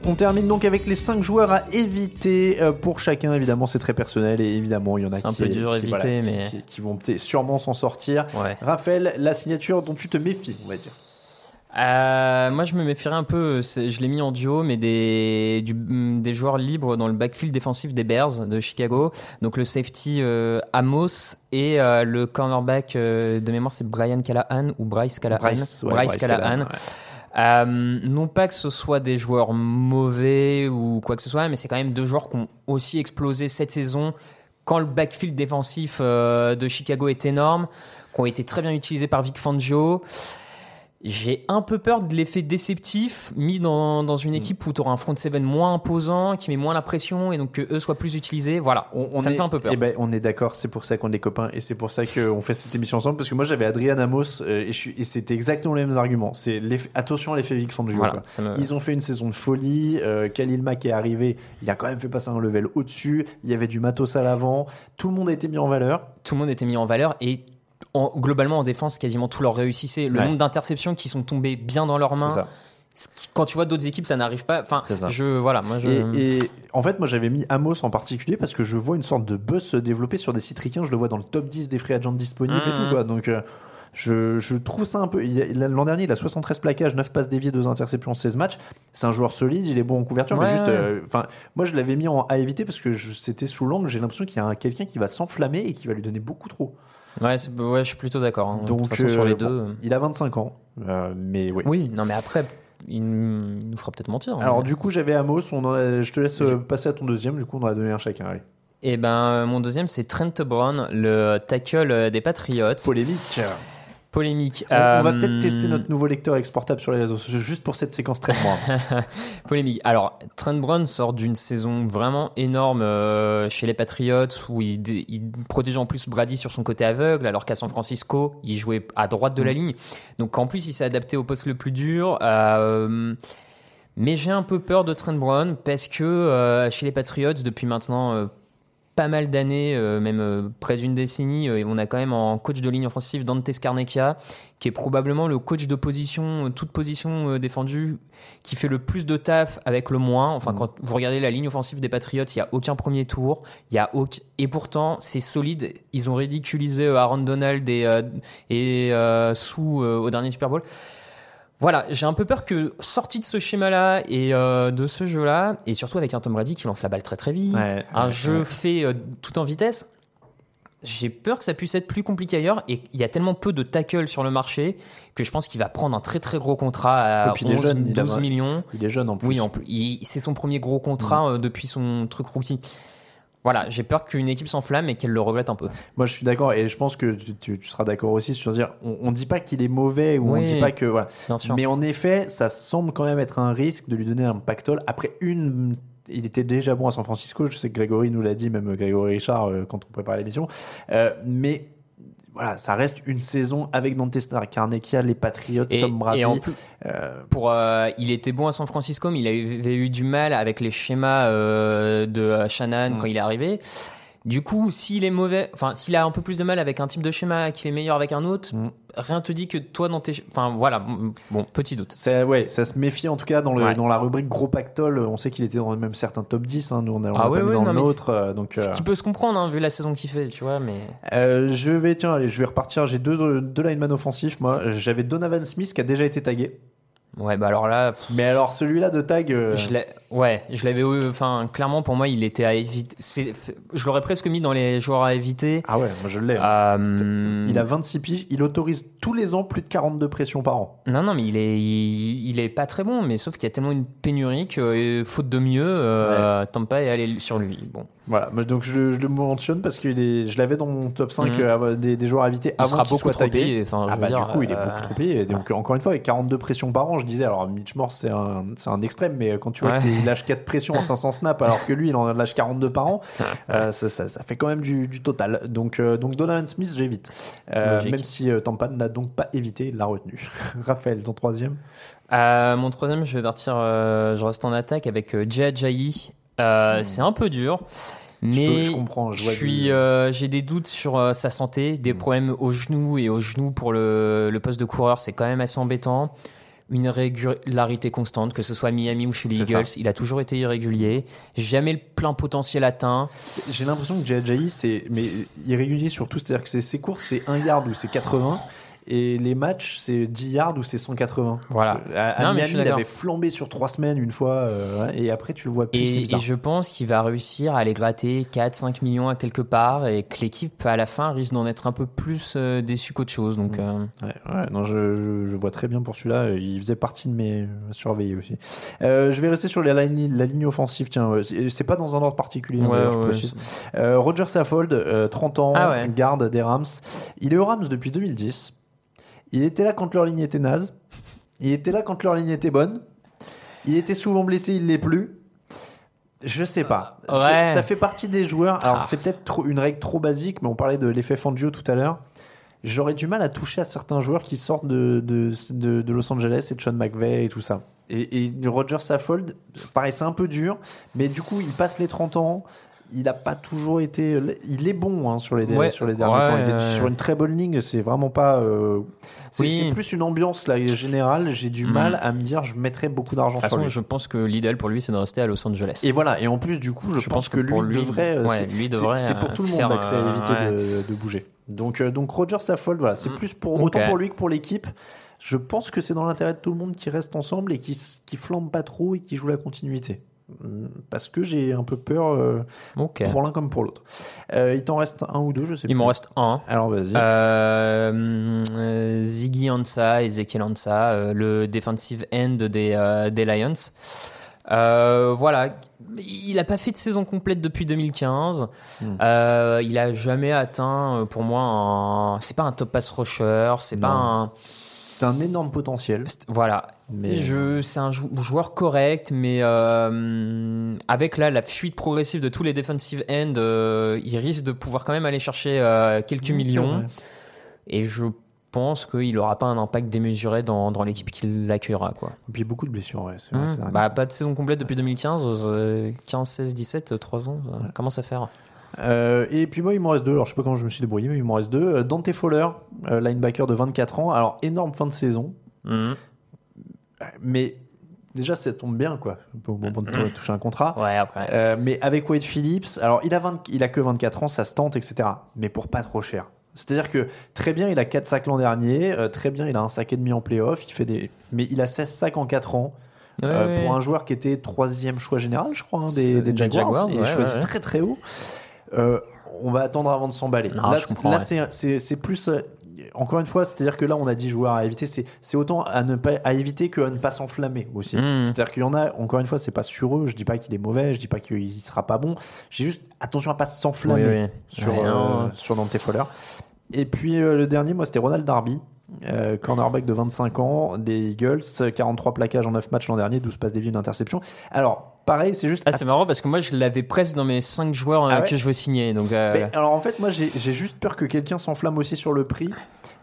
On termine donc avec les 5 joueurs à éviter euh, pour chacun. Évidemment, c'est très personnel et évidemment, il y en a un qui, peu dur à qui, éviter, mais- qui, qui vont sûrement s'en sortir. Ouais. Raphaël, la signature dont tu te méfies, on va dire. Euh, moi, je me méfierais un peu. Je l'ai mis en duo, mais des, du- mm, des joueurs libres dans le backfield défensif des Bears de Chicago. Donc le safety euh, Amos et euh, le cornerback de mémoire, c'est Brian Callahan ou Bryce Callahan? Bryce, ouais, Bryce Callahan. Callahan, ouais. Euh, non pas que ce soit des joueurs mauvais ou quoi que ce soit, mais c'est quand même deux joueurs qui ont aussi explosé cette saison quand le backfield défensif euh, de Chicago est énorme, qui ont été très bien utilisés par Vic Fangio. J'ai un peu peur de l'effet déceptif mis dans, dans une équipe où tu auras un front seven moins imposant, qui met moins la pression et donc que eux soient plus utilisés. Voilà, On ça me est, fait un peu peur. eh ben, on est d'accord, c'est pour ça qu'on est copains et c'est pour ça qu'on fait cette émission ensemble parce que moi j'avais Adrian Amos euh, et, c'était exactement les mêmes arguments. C'est attention à l'effet Vic Fangio. Voilà, ça me- Ils ont fait une saison de folie. euh, Khalil Mack est arrivé, il a quand même fait passer un level au-dessus. Il y avait du matos à l'avant. Tout le monde a été mis en valeur. tout le monde était mis en valeur et en- globalement en défense, quasiment tout leur réussissait. Le Ouais. nombre d'interceptions qui sont tombées bien dans leurs mains. Quand tu vois d'autres équipes, ça n'arrive pas. Enfin, je voilà, moi je. Et, et en fait, moi j'avais mis Amos en particulier parce que je vois une sorte de buzz se développer sur des sites ricains. Je le vois dans le top 10 des free agents disponibles et tout quoi. Donc euh, je, je trouve ça un peu. L'an dernier, il a 73 plaquages, 9 passes déviées, 2 interceptions, 16 matchs. C'est un joueur solide, il est bon en couverture, mais juste. euh, Enfin, moi je l'avais mis en, à éviter parce que c'était sous l'angle. J'ai l'impression qu'il y a un- quelqu'un qui va s'enflammer et qui va lui donner beaucoup trop. Ouais, je suis plutôt d'accord. hein. de Donc toute façon, sur euh, les bon, deux. il a 25 ans, euh, mais oui. Oui, non, mais après, il, nous fera peut-être mentir. hein. Alors du coup, j'avais Amos. On a- je te laisse euh, passer à ton deuxième. Du coup, on en a donné un chacun. Allez. Et ben, euh, mon deuxième, c'est Trent Brown, le tackle euh, des Patriots. Polémique. Polémique. On, on va Euh, peut-être tester notre nouveau lecteur exportable sur les réseaux sociaux juste pour cette séquence très [LAUGHS] moindre. Polémique. Alors, Trent Brown sort d'une saison vraiment énorme euh, chez les Patriots où il, il protégeait en plus Brady sur son côté aveugle, alors qu'à San Francisco, il jouait à droite de la ligne. Donc, en plus, il s'est adapté au poste le plus dur. Euh, mais j'ai un peu peur de Trent Brown parce que chez les Patriots, depuis maintenant pas mal d'années, euh, même euh, près d'une décennie, euh, et on a quand même en coach de ligne offensive Dante Scarnecchia, qui est probablement le coach de position, toute position défendue, qui fait le plus de taf avec le moins. Enfin, Mm. quand vous regardez la ligne offensive des Patriots, il y a aucun premier tour, il y a aucun... et pourtant c'est solide. Ils ont ridiculisé Aaron Donald et, et au dernier Super Bowl. Voilà, j'ai un peu peur que sorti de ce schéma-là et euh, de ce jeu-là, et surtout avec un Tom Brady qui lance la balle très très vite, Ouais, un ouais, jeu ouais. fait euh, tout en vitesse, j'ai peur que ça puisse être plus compliqué ailleurs. Et il y a tellement peu de tackles sur le marché que je pense qu'il va prendre un très très gros contrat à Et puis il est 11, jeune, il a 12 vingt- millions. Il est jeune en plus. Oui, en plus, c'est son premier gros contrat euh, depuis son truc rookie. Voilà, j'ai peur qu'une équipe s'enflamme et qu'elle le regrette un peu. Moi, je suis d'accord et je pense que tu, tu- tu seras d'accord aussi sur dire on, on dit pas qu'il est mauvais ou on Oui, dit pas que voilà. Mais en effet, ça semble quand même être un risque de lui donner un pactole après une. Il était déjà bon à San Francisco. Je sais que Grégory nous l'a dit, même Grégory Richard euh, quand on préparait l'émission. Euh, mais voilà, ça reste une saison avec Dante Scarnecchia, les Patriots, Et- Tom Brady. et en plus- Euh, Pour, euh, il était bon à San Francisco, mais il avait eu du mal avec les schémas euh, de Shannon Mm. quand il est arrivé. Du coup, s'il est mauvais, enfin, s'il a un peu plus de mal avec un type de schéma, qu'il est meilleur avec un autre, Mm. rien te dit que toi dans tes, enfin voilà, bon, petit doute. Ça, ouais, ça se méfie en tout cas dans, le, Ouais. dans la rubrique gros pactole. On sait qu'il était dans même certains top 10. Hein, nous, on a, on Ah ouais, pas mis ouais, dans nôtre. euh, donc, Ce euh, qui peut se comprendre, hein, vu la saison qu'il fait, tu vois, mais. Euh, je vais tiens allez je vais repartir j'ai deux deux linemen offensifs moi j'avais Donovan Smith qui a déjà été tagué Ouais, bah alors là, mais alors celui-là de tag euh, Je ouais, je l'avais. eu- Enfin, clairement, pour moi, il était à éviter. Je l'aurais presque mis dans les joueurs à éviter. ah ouais moi je l'ai Euh, il a 26 piges il autorise tous les ans plus de 42 pressions par an Non, non, mais il est, il, il est pas très bon. Mais sauf qu'il y a tellement une pénurie que, euh, faute de mieux, euh, Tampa est allé sur lui. Bon, voilà donc je, je le mentionne parce que je l'avais dans mon top 5 Mhm. euh, des, des joueurs à éviter il avant sera qu'il beaucoup soit trop tagué payé. Enfin, ah bah dire, du coup il est euh, beaucoup trop payé donc encore une fois avec 42 pressions par an je disais alors Mitch Morse c'est un, c'est un extrême mais quand tu vois Ouais. qu'il lâche 4 pressions en 500 snaps alors que lui il en lâche 42 par an euh, ça, ça- ça fait quand même du, du total donc, euh, donc Donovan Smith j'évite Euh, même si euh, Tampa ne l'a donc pas évité il l'a retenu [LAUGHS] Raphaël ton troisième? Euh, mon troisième, je vais partir. euh, je reste en attaque avec euh, Jay Ajayi. Euh, C'est un peu dur. Mais peux- Hmm. je comprends, je suis, euh, j'ai des doutes sur euh, sa santé, des problèmes au genou et au genou pour le, le poste de coureur, c'est quand même assez embêtant. Une régularité constante, que ce soit à Miami ou chez les Eagles, ça. il a toujours été irrégulier. Jamais le plein potentiel atteint. j'ai l'impression que Jay c'est mais irrégulier surtout c'est à dire que ses courses c'est 1 yard ou c'est 80 et les matchs c'est 10 yards ou c'est 180 Voilà. à, à Non, Miami suis il avait flambé sur 3 semaines une fois euh, et après tu le vois plus Et, je pense qu'il va réussir à aller gratter 4-5 millions à quelque part et que l'équipe à la fin risque d'en être un peu plus euh, déçue qu'autre chose. Donc, euh, Ouais, ouais, non, je, je, je vois très bien pour celui-là. Il faisait partie de mes surveillés aussi. Euh, je vais rester sur la ligne, la ligne offensive. Tiens, euh, c'est pas dans un ordre particulier. hein, Ouais, je précise. Euh, Roger Saffold, euh, 30 ans, Ah garde des Rams. Il est aux Rams depuis 2010. Il était là quand leur ligne était naze. Il était là quand leur ligne était bonne. Il était souvent blessé, il l'est plus. Je sais pas. Euh, Ouais. Ça fait partie des joueurs. Alors, Ah. c'est peut-être une règle trop basique, mais on parlait de l'effet Fangio tout à l'heure. J'aurais du mal à toucher à certains joueurs qui sortent de, de, de, de Los Angeles et de Sean McVay et tout ça. Et, et Roger Saffold, pareil, c'est un peu dur, mais du coup, il passe les 30 ans. Il n'a pas toujours été. Il est bon hein, sur, les, Ouais, sur les derniers ouais, temps. Il est sur une très bonne ligne. C'est vraiment pas. euh, c'est Oui. plus une ambiance là, générale. J'ai du mal à me dire je mettrais beaucoup d'argent de toute sur façon, lui. je pense que l'idéal pour lui, c'est de rester à Los Angeles. Et voilà, et en plus du coup, je, Je pense, pense que, que lui, pour lui, devrait, euh, ouais, lui devrait, c'est pour euh, tout le monde que c'est éviter de, de bouger. Donc, euh, donc Roger Saffold, voilà, c'est Mm. plus pour autant pour lui que pour l'équipe. Je pense que c'est dans l'intérêt de tout le monde qui reste ensemble et qui qui flambe pas trop et qui joue la continuité. Mm, Parce que j'ai un peu peur euh, pour l'un comme pour l'autre. Euh, il t'en reste un ou deux, je sais Il plus. m'en reste un. Alors vas-y. Euh, Ziggy Ansah, Ezekiel Ansah, le defensive end des, des Lions. Voilà, il n'a pas fait de saison complète depuis 2015. Hmm. Il a jamais atteint, pour moi, un... c'est pas un top pass rusher, c'est pas un. C'est un énorme potentiel. Voilà. Mais Je, c'est un jou- joueur correct, mais euh, avec là la fuite progressive de tous les defensive ends, euh, il risque de pouvoir quand même aller chercher euh, quelques millions. Et je pense qu'il n'aura pas un impact démesuré dans, dans l'équipe qui l'accueillera. Quoi. Et puis beaucoup de blessures, ouais. vrai, vrai. bah, pas de saison complète depuis 2015, euh, 15, 16, 17, 3 ans, ça commence à faire? Euh, et puis moi, il m'en reste deux. Alors, je sais pas comment je me suis débrouillé, mais il m'en reste deux. Euh, Dante Fowler, euh, linebacker de 24 ans. Alors, énorme fin de saison. Mhm. Mais déjà, ça tombe bien, quoi. Au moment de Mhm. toucher un contrat. Ouais, après. Euh, mais avec Wade Phillips, alors il a, 20 il a que 24 ans, ça se tente, etc. Mais pour pas trop cher. C'est-à-dire que très bien, il a 4 sacs l'an dernier, euh, très bien, il a un sac et demi en playoff, il fait des... mais il a 16 sacs en 4 ans. Ouais, euh, ouais. Pour un joueur qui était troisième choix général, je crois, hein, des, des Jaguars, et ouais, choisi très très haut. On va attendre avant de s'emballer. Là, c'est plus. Encore une fois, c'est-à-dire que là, on a dit joueurs à éviter. C'est c'est autant à ne pas à éviter que à ne pas s'enflammer aussi. Mm. C'est-à-dire qu'il y en a. Encore une fois, c'est pas sur eux. Je dis pas qu'il est mauvais. Je dis pas qu'il sera pas bon. J'ai juste attention à pas s'enflammer Oui, oui. sur euh, sur Dante Fowler. Et puis euh, le dernier, moi, c'était Ronald Darby. euh, cornerback de 25 ans des Eagles, 43 plaquages en 9 matchs l'an dernier, 12 passes déviées, une interception. Alors, pareil, c'est juste Ah, c'est marrant parce que moi, je l'avais presque dans mes 5 joueurs euh, Ah ouais que je veux signer. Donc, euh, Mais alors en fait, moi j'ai j'ai juste peur que quelqu'un s'enflamme aussi sur le prix.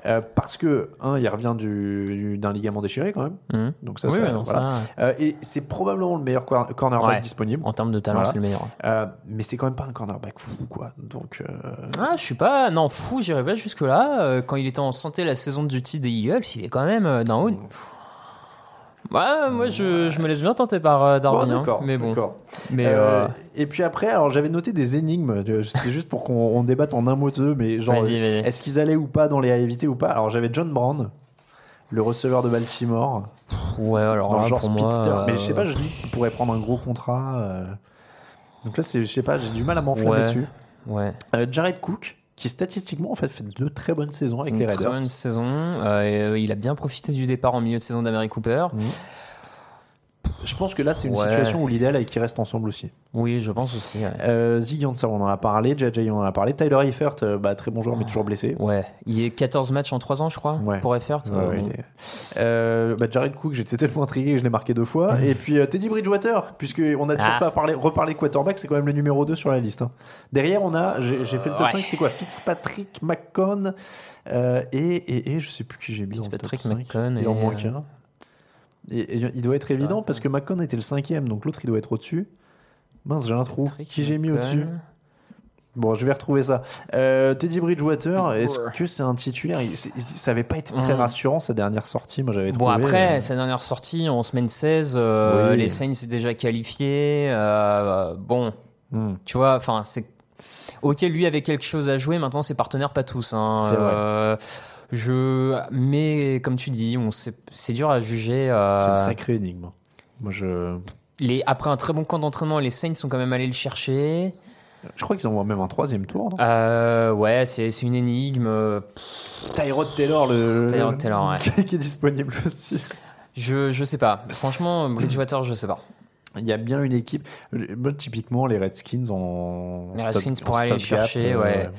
Euh, parce que, un, il revient du- d'un ligament déchiré quand même. Mhm. Donc ça, Oui, ça- non, voilà. ça- Euh, et c'est probablement le meilleur cor- cornerback Ouais. disponible. En termes de talent, Voilà. c'est le meilleur. Euh, mais c'est quand même pas un cornerback fou, quoi. Donc, Ah, je suis pas. Non, fou, j'irai pas jusque-là. Quand il était en santé la saison du titre des Eagles, il est quand même d'un haut. Ouais, moi, je, je me laisse bien tenter par euh, Darby. Bon, hein. mais bon. Mais. Euh, euh, Et puis après, alors j'avais noté des énigmes. C'était juste pour qu'on on débatte en un mot d'eux, mais genre, est-ce qu'ils allaient ou pas dans les à éviter ou pas? Alors j'avais John Brown, le receveur de Baltimore. Ouais, alors dans là, genre pour moi, speedster. euh, Mais je sais pas, je dis qu'il pourrait prendre un gros contrat. euh. Donc là, je sais pas, j'ai du mal à m'enflammer Ouais. dessus. Ouais. Euh, Jared Cook, qui statistiquement en fait fait de très bonnes saisons avec Une les très Raiders. bonne saison. Euh, euh, il a bien profité du départ en milieu de saison d'Amérique Cooper. Je pense que là, c'est une Ouais. situation où l'idéal est qu'ils restent ensemble aussi. Oui, je pense aussi. Ouais. Euh, on en a parlé. JJ, on en a parlé. Tyler Eifert, euh, bah, très bon joueur, mais toujours blessé. Ouais. Il est 14 matchs en 3 ans, je crois, Ouais. pour. Ouais, euh, bon. est- Euh, bah, Jared Cook, j'étais tellement intrigué que je l'ai marqué deux fois. [LAUGHS] Et puis euh, Teddy Bridgewater, puisqu'on a toujours Ah. pas parlé, reparlé quarterback, c'est quand même le numéro 2 sur la liste. hein. Derrière, on a, j'ai fait le top Ouais. 5, c'était quoi? Fitzpatrick, McCon, et, et, et je sais plus qui j'ai mis. top Fitzpatrick, 5. McCon en et, manque euh, un. Et, et il doit être évident parce que McCon était le cinquième, donc l'autre il doit être au-dessus. Mince, j'ai un trou. Qui j'ai mis au-dessus Bon, je vais retrouver ça. Euh, Teddy Bridgewater, est-ce que c'est un titulaire il, Ça avait pas été très Mhm. rassurant sa dernière sortie, moi j'avais Bon, trouvé. après, euh, sa dernière sortie en semaine 16, euh, Oui. les Saints s'est déjà qualifiés. bon, hmm. tu vois, enfin, c'est. Ok, lui avait quelque chose à jouer, maintenant ses partenaires, pas tous. Hein. C'est vrai. Je... Mais comme tu dis, on c'est dur à juger. C'est euh, une sacrée énigme. Moi je. les... Après un très bon camp d'entraînement, les Saints sont quand même allés le chercher. Je crois qu'ils envoient même un troisième tour. non? Euh, ouais, c'est c'est une énigme. Tyrod Taylor, le. Tyrod Taylor, ouais. [LAUGHS] qui- est disponible aussi. Je, je sais pas. Franchement, Bridgewater, je sais pas. Il y a bien une équipe. Typiquement, les Redskins en. Les Redskins en pourraient aller chercher, euh, ouais.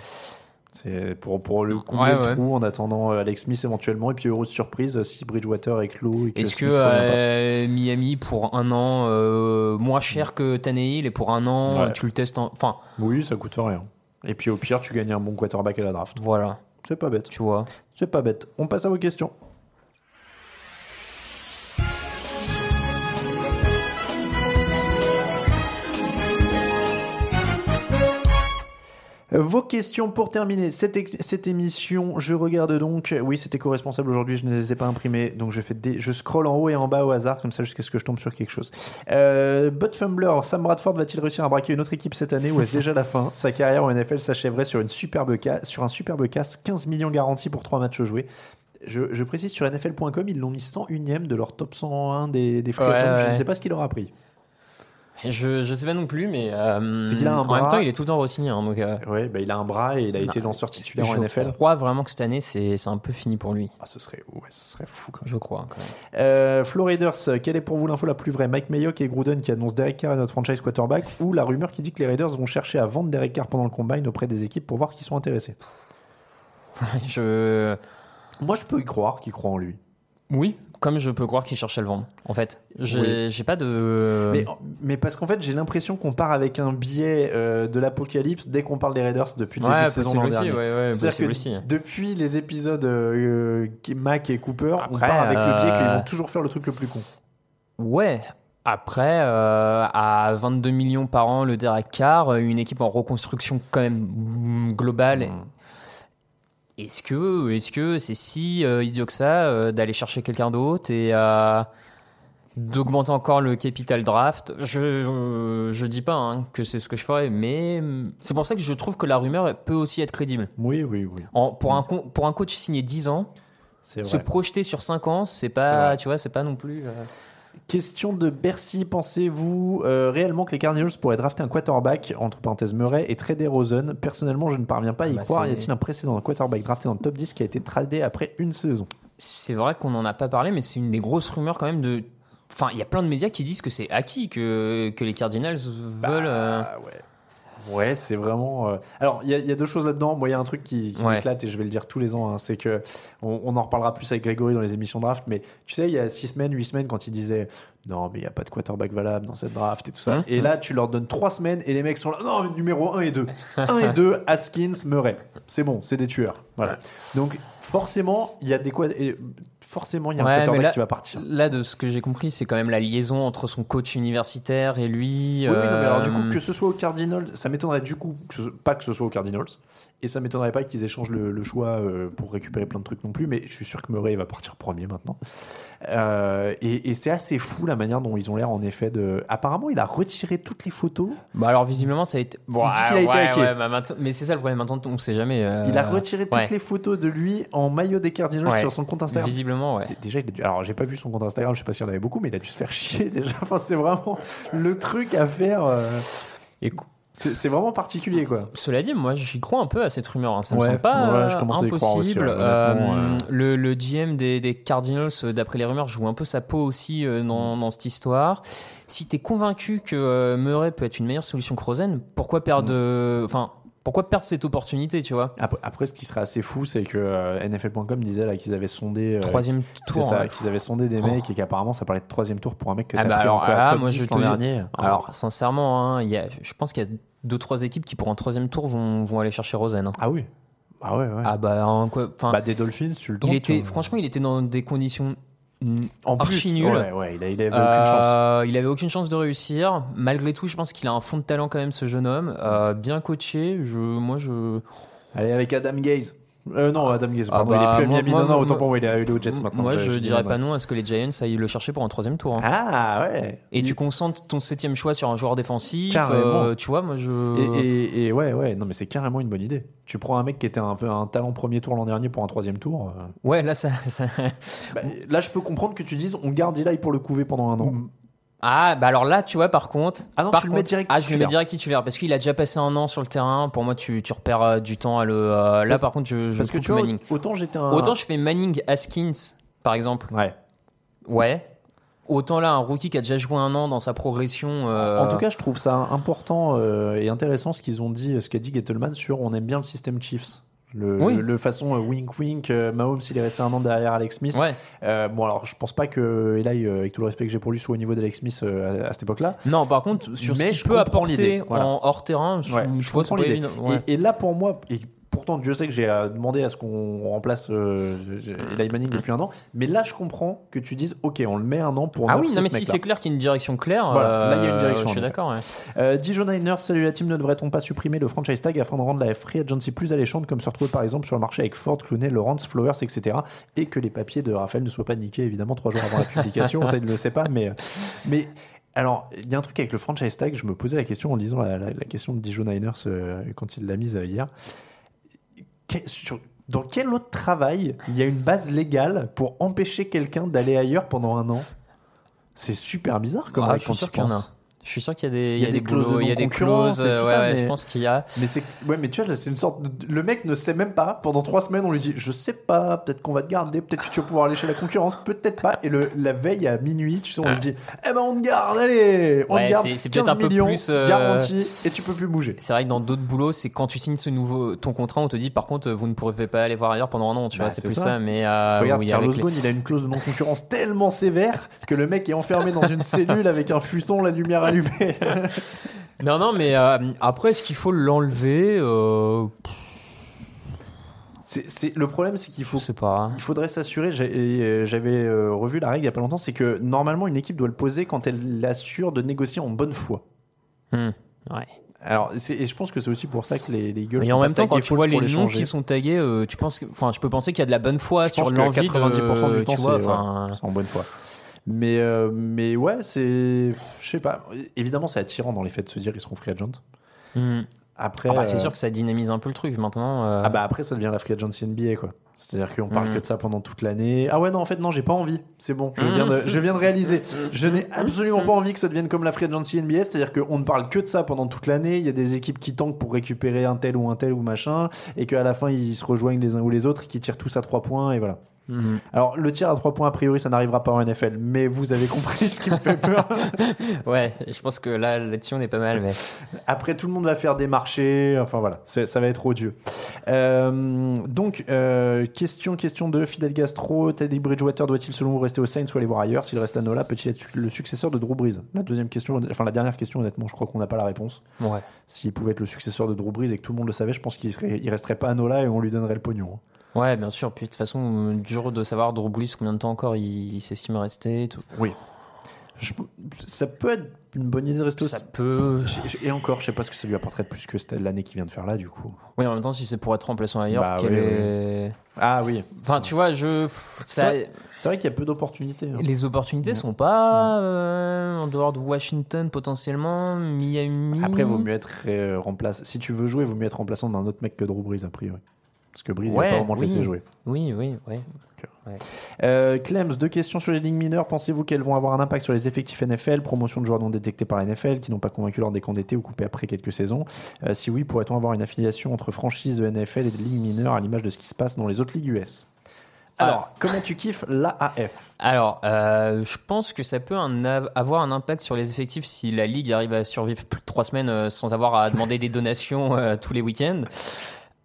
C'est pour, pour le combler Ouais, le ouais. trou en attendant euh, Alex Smith éventuellement. Et puis, heureuse surprise, si Bridgewater est clos. Est-ce que euh, Miami, pour un an, euh, moins cher que Tannehill, et pour un an, Ouais. tu le testes en... Enfin, Oui, ça coûte rien. Et puis, au pire, tu gagnes un bon quarterback à la draft. voilà, C'est pas bête. tu vois. C'est pas bête. On passe à vos questions. Vos questions pour terminer cette, cette émission. Je regarde donc. Oui, c'était co-responsable aujourd'hui. Je ne les ai pas imprimés. Donc je fais des, je scrolle en haut et en bas au hasard comme ça jusqu'à ce que je tombe sur quelque chose. Euh, Butt Fumbler, Sam Bradford va-t-il réussir à braquer une autre équipe cette année ou est-ce déjà la fin? Sa carrière en NFL s'achèverait sur une superbe sur un superbe casse, 15 millions garantis pour 3 matchs joués. Je, je précise sur NFL.com, ils l'ont mis 101ème de leur top 101 des, des free Ouais, agents. Je ne ouais. sais pas ce qu'il leur a pris. Je, je sais pas non plus, mais euh, C'est qu'il a un en bras. même temps, il est tout le temps re-signé. hein, donc, euh, Ouais, bah, il a un bras et il a été lanceur titulaire en je NFL. crois vraiment que cette année, c'est c'est un peu fini pour lui. Ah, ce serait, ouais, ce serait fou quand même. Je crois. Quand même. Euh, Flo Raiders, quelle est pour vous l'info la plus vraie? Mike Mayock et Gruden qui annoncent Derek Carr et notre franchise quarterback ou la rumeur qui dit que les Raiders vont chercher à vendre Derek Carr pendant le combine auprès des équipes pour voir qui sont intéressés? [LAUGHS] Je... Moi, je peux y croire qu'ils croient en lui. Oui, comme je peux croire qu'il cherchait à le vendre. En fait, j'ai Oui. pas de. Mais, mais parce qu'en fait, j'ai l'impression qu'on part avec un biais euh, de l'apocalypse dès qu'on parle des Raiders depuis le Ouais, début de saison l'an dernier. ouais, ouais, C'est-à-dire possible que aussi. depuis les épisodes euh, Mac et Cooper, on part avec le biais qu'ils euh, vont toujours faire le truc le plus con. Ouais, Après, euh, à 22 millions par an, le Derek Carr, une équipe en reconstruction quand même globale. Est-ce que est-ce que c'est si euh, idiot que ça euh, d'aller chercher quelqu'un d'autre et euh, d'augmenter encore le capital draft? Je je, dis pas hein, que c'est ce que je ferais, mais mm, c'est pour ça que je trouve que la rumeur peut aussi être crédible. Oui, oui, oui. En- pour un pour un coach signé 10 ans, se projeter sur 5 ans, c'est pas tu vois, c'est pas non plus. Question de Bercy, pensez-vous euh, réellement que les Cardinals pourraient drafter un quarterback, entre parenthèses Murray, et trader Rosen? Personnellement, je ne parviens pas à y Bah, croire. Y a-t-il un précédent quarterback drafté dans le top 10 qui a été tradé après une saison? C'est vrai qu'on n'en a pas parlé, mais c'est une des grosses rumeurs quand même de. Enfin, il y a plein de médias qui disent que c'est acquis, que, que les Cardinals veulent. euh, Ah ouais. Ouais, c'est vraiment. euh, Alors, il y, a- il y a deux choses là-dedans. Moi, il y a un truc qui, qui Ouais. m'éclate et je vais le dire tous les ans. hein, c'est que on, on en reparlera plus avec Grégory dans les émissions draft. Mais tu sais, il y a six semaines, huit semaines, quand il disait non, mais il n'y a pas de quarterback valable dans cette draft et tout ça. Hum, et là, tu leur donnes trois semaines et les mecs sont là. Non, mais numéro 1 et 2. 1 [LAUGHS] et 2, Haskins, Murray. C'est bon, c'est des tueurs. Voilà. Donc, forcément, il y a des quoi. et Forcément, il y a un Ouais, mais quarterback là, qui va partir. là, de ce que j'ai compris, c'est quand même la liaison entre son coach universitaire et lui. Oui, oui, non, mais alors du coup, euh, que ce soit au Cardinals, ça m'étonnerait du coup que ce- pas que ce soit au Cardinals, et ça m'étonnerait pas qu'ils échangent le, le choix euh, pour récupérer plein de trucs non plus, mais je suis sûr que Murray va partir premier maintenant. Euh, et et c'est assez fou la manière dont ils ont l'air en effet de. Apparemment, il a retiré toutes les photos. Bah alors visiblement ça a été. Bon, Il dit qu'il a été ouais, hacké. ouais, bah, mais c'est ça le problème. Maintenant on sait jamais. euh, Il a retiré toutes ouais. les photos de lui en maillot des Cardinals sur son compte Instagram. Visiblement, ouais. Déjà, il a dû- alors j'ai pas vu son compte Instagram, je sais pas s'il y en avait beaucoup, mais il a dû se faire [LAUGHS] chier déjà. Enfin, c'est vraiment le truc à faire. euh, C'est vraiment particulier quoi. Cela dit, moi j'y crois un peu à cette rumeur. hein. Ça me Ouais, semble pas ouais, je aussi, impossible. ouais, Euh, le, le GM des, des Cardinals, euh, d'après les rumeurs, joue un peu sa peau aussi euh, Mm. dans, dans cette histoire. Si t'es convaincu que Murray peut être une meilleure solution que Rosen, pourquoi perdre, Mm. Pourquoi perdre cette opportunité, tu vois Après, après, ce qui serait assez fou, c'est que euh, NFL.com disait là qu'ils avaient sondé. euh, Troisième tour, ça, ouais. qu'ils avaient sondé des Oh. mecs et qu'apparemment ça parlait de troisième tour pour un mec que Ah t'as bah pris alors, encore là, top moi 10 je te dernier. Alors sincèrement, hein, y a, je pense qu'il y a deux trois équipes qui pour un troisième tour vont, vont aller chercher Rosen. hein. Ah oui. Ah ouais, ouais. Ah bah, en quoi, Bah, des Dolphins, tu le il était, franchement, il était dans des conditions En plus, archi nulles. ouais, ouais, il, a- il avait aucune chance. Euh, il avait aucune chance de réussir. Malgré tout, je pense qu'il a un fond de talent quand même, ce jeune homme. Euh, bien coaché. Je, moi, je. Allez, avec Adam Gaze. Euh, non, Adam Gaze, Ah bah, il est plus à moi- Miami. moi- non, non, autant pour moi, il est aux Jets maintenant. Moi, je dirais pas non à ce que les Giants aillent le chercher pour un troisième tour. hein. Ah ouais. Et tu concentres ton septième choix sur un joueur défensif. Carrément. euh, tu vois, moi, je. Et, et- et ouais, ouais, non, mais c'est carrément une bonne idée. Tu prends un mec qui était un peu un talent premier tour l'an dernier pour un troisième tour. euh, Ouais, là, ça. ça- bah, là, je peux comprendre que tu dises on garde Eli pour le couver pendant un an. Ah, bah alors là, tu vois, par contre. Ah non, par tu le mets direct Ah, je le mets direct titulaire parce qu'il a déjà passé un an sur le terrain. Pour moi, tu, tu repères euh, du temps à le. euh, là, Parce- par contre, je, je Parce que coupe tu vois, Manning. autant j'étais un. Autant je fais Manning Haskins, par exemple. Ouais. Ouais. Autant là, un rookie qui a déjà joué un an dans sa progression. euh, En tout cas, je trouve ça important euh, et intéressant ce qu'ils ont dit, ce qu'a dit Gettleman sur on aime bien le système Chiefs. Le, Oui. le, le façon euh, wink wink, euh, Mahomes il est resté un an derrière Alex Smith. Ouais. Euh, bon alors je pense pas que Eli, avec tout le respect que j'ai pour lui, soit au niveau d'Alex Smith à, à cette époque-là. Non, par contre, sur ce Mais qu'il je peut apporter voilà. en hors terrain, je, Ouais, je je comprends l'idée. Ouais. Et, et là pour moi, et pourtant Dieu sait que j'ai demandé à ce qu'on remplace euh, Eli Manning depuis un an, mais là je comprends que tu dises ok on le met un an pour ah oui, non, mais ce si c'est clair qu'il y a une direction claire, Voilà, là, il y a une euh, direction, Je suis d'accord. ouais. Euh, Dijon Niners, salut la team, ne devrait-on pas supprimer le franchise tag afin de rendre la free agency plus alléchante comme se retrouver par exemple sur le marché avec Ford, Clooney, Lawrence, Flowers, etc. Et que les papiers de Raphaël ne soient pas niqués évidemment trois jours avant la publication, [LAUGHS] ça il ne le sait pas, mais... mais alors, il y a un truc avec le franchise tag, je me posais la question en lisant la, la- la question de Dijon Niners euh, quand il l'a mise hier. Sur- dans quel autre travail il y a une base légale pour empêcher quelqu'un d'aller ailleurs pendant un an? C'est super bizarre comme Ah, règle je quand suis sûr tu qu'il y en a. Je suis sûr qu'il y a des, il y a des, clauses il y a des clauses. ouais, ouais, mais- je pense qu'il y a. Mais c'est ouais, mais tu vois, là, c'est une sorte. de- Le mec ne sait même pas. Pendant trois semaines, on lui dit, je sais pas, peut-être qu'on va te garder, peut-être que tu vas pouvoir aller chez la concurrence, peut-être pas. Et le, la veille à minuit, tu sais, on lui dit, eh ben on te garde, allez, on Ouais, te garde, c'est- c'est 15 peut-être un peu millions, plus, euh, garantie, et tu peux plus bouger. C'est vrai que dans d'autres boulots, c'est quand tu signes ce nouveau ton contrat, on te dit par contre vous ne pourrez pas aller voir ailleurs pendant un an, tu Bah, vois, c'est plus ça. ça. Mais euh, Regarde, oui, Carlos les- Ghosn, il a une clause de non-concurrence tellement sévère que le mec est enfermé dans une cellule avec un futon, la lumière allumée. [LAUGHS] Non, non, mais euh, après, est-ce qu'il faut l'enlever euh, C'est, c'est- le problème, c'est qu'il faut, pas. il faudrait s'assurer. euh, J'avais euh, revu la règle il y a pas longtemps, c'est que normalement une équipe doit le poser quand elle l'assure de négocier en bonne foi. Hmm. Ouais. Alors, c'est- et je pense que c'est aussi pour ça que les, les Eagles. Mais sont en même temps, quand tu vois les noms qui sont tagués, euh, tu penses, enfin, je peux penser qu'il y a de la bonne foi Je sur pense que l'envie 90% de, du temps, tu vois, c'est enfin, ouais, c'est en bonne foi. Mais, euh, mais ouais, c'est. Je sais pas. Évidemment, c'est attirant dans les faits de se dire qu'ils seront free agent. hmm. Après. Ah bah, c'est euh, sûr que ça dynamise un peu le truc maintenant. euh, Ah bah après, ça devient la free agency NBA, quoi. C'est-à-dire qu'on parle Mhm. que de ça pendant toute l'année. Ah ouais, non, en fait, non, j'ai pas envie. C'est bon, je viens de, je viens de réaliser. Je n'ai absolument pas envie que ça devienne comme la free agency NBA, c'est-à-dire qu'on ne parle que de ça pendant toute l'année. Il y a des équipes qui tankent pour récupérer un tel ou un tel ou machin, et qu'à la fin, ils se rejoignent les uns ou les autres, et qui tirent tous à trois points, et voilà. Mhm. Alors, le tir à trois points, a priori, ça n'arrivera pas en NFL, mais vous avez compris ce qui me fait peur. [LAUGHS] Ouais, je pense que là, là-dessus, on est pas mal. Mais... Après, tout le monde va faire des marchés. Enfin voilà, ça va être odieux. Euh, donc, euh, question, question de Fidel Gastro. Teddy Bridgewater doit-il selon vous rester au Saints ou aller voir ailleurs? S'il reste à Nola, peut-il être le successeur de Drew Brees? La deuxième question, enfin la dernière question, honnêtement, je crois qu'on n'a pas la réponse. Ouais. S'il pouvait être le successeur de Drew Brees et que tout le monde le savait, je pense qu'il il resterait pas à Nola et on lui donnerait le pognon. hein. Ouais, bien sûr. Puis de toute façon, dur de savoir Drew Brees combien de temps encore il, il s'estime rester. et Tout. Oui. Je- ça peut être une bonne idée de rester Ça peut. Et encore, je sais pas ce que ça lui apporterait de plus que l'année qu'il vient de faire là, du coup. Oui, en même temps, si c'est pour être remplaçant ailleurs, Bah oui, est- Ah oui. Enfin, tu vois, je. C'est ça- vrai, c'est vrai qu'il y a peu d'opportunités. hein. Les opportunités sont pas euh, en dehors de Washington potentiellement, Miami. Après, vaut mieux être euh, remplaçant. Si tu veux jouer, vaut mieux être remplaçant d'un autre mec que Drew Brees, a priori. Parce que il Ouais, va pas vraiment oui. laisser jouer. Oui, oui, oui. Ouais. Euh, Clems, deux questions sur les ligues mineures. Pensez-vous qu'elles vont avoir un impact sur les effectifs NFL Promotion de joueurs non détectés par la NFL qui n'ont pas convaincu lors des camps d'été ou coupés après quelques saisons Euh, Si oui, pourrait-on avoir une affiliation entre franchises de NFL et de ligues mineures à l'image de ce qui se passe dans les autres ligues US Alors, comment tu kiffes l'AAF Alors, euh, je pense que ça peut un avoir un impact sur les effectifs si la ligue arrive à survivre plus de trois semaines sans avoir à demander des donations tous les week-ends.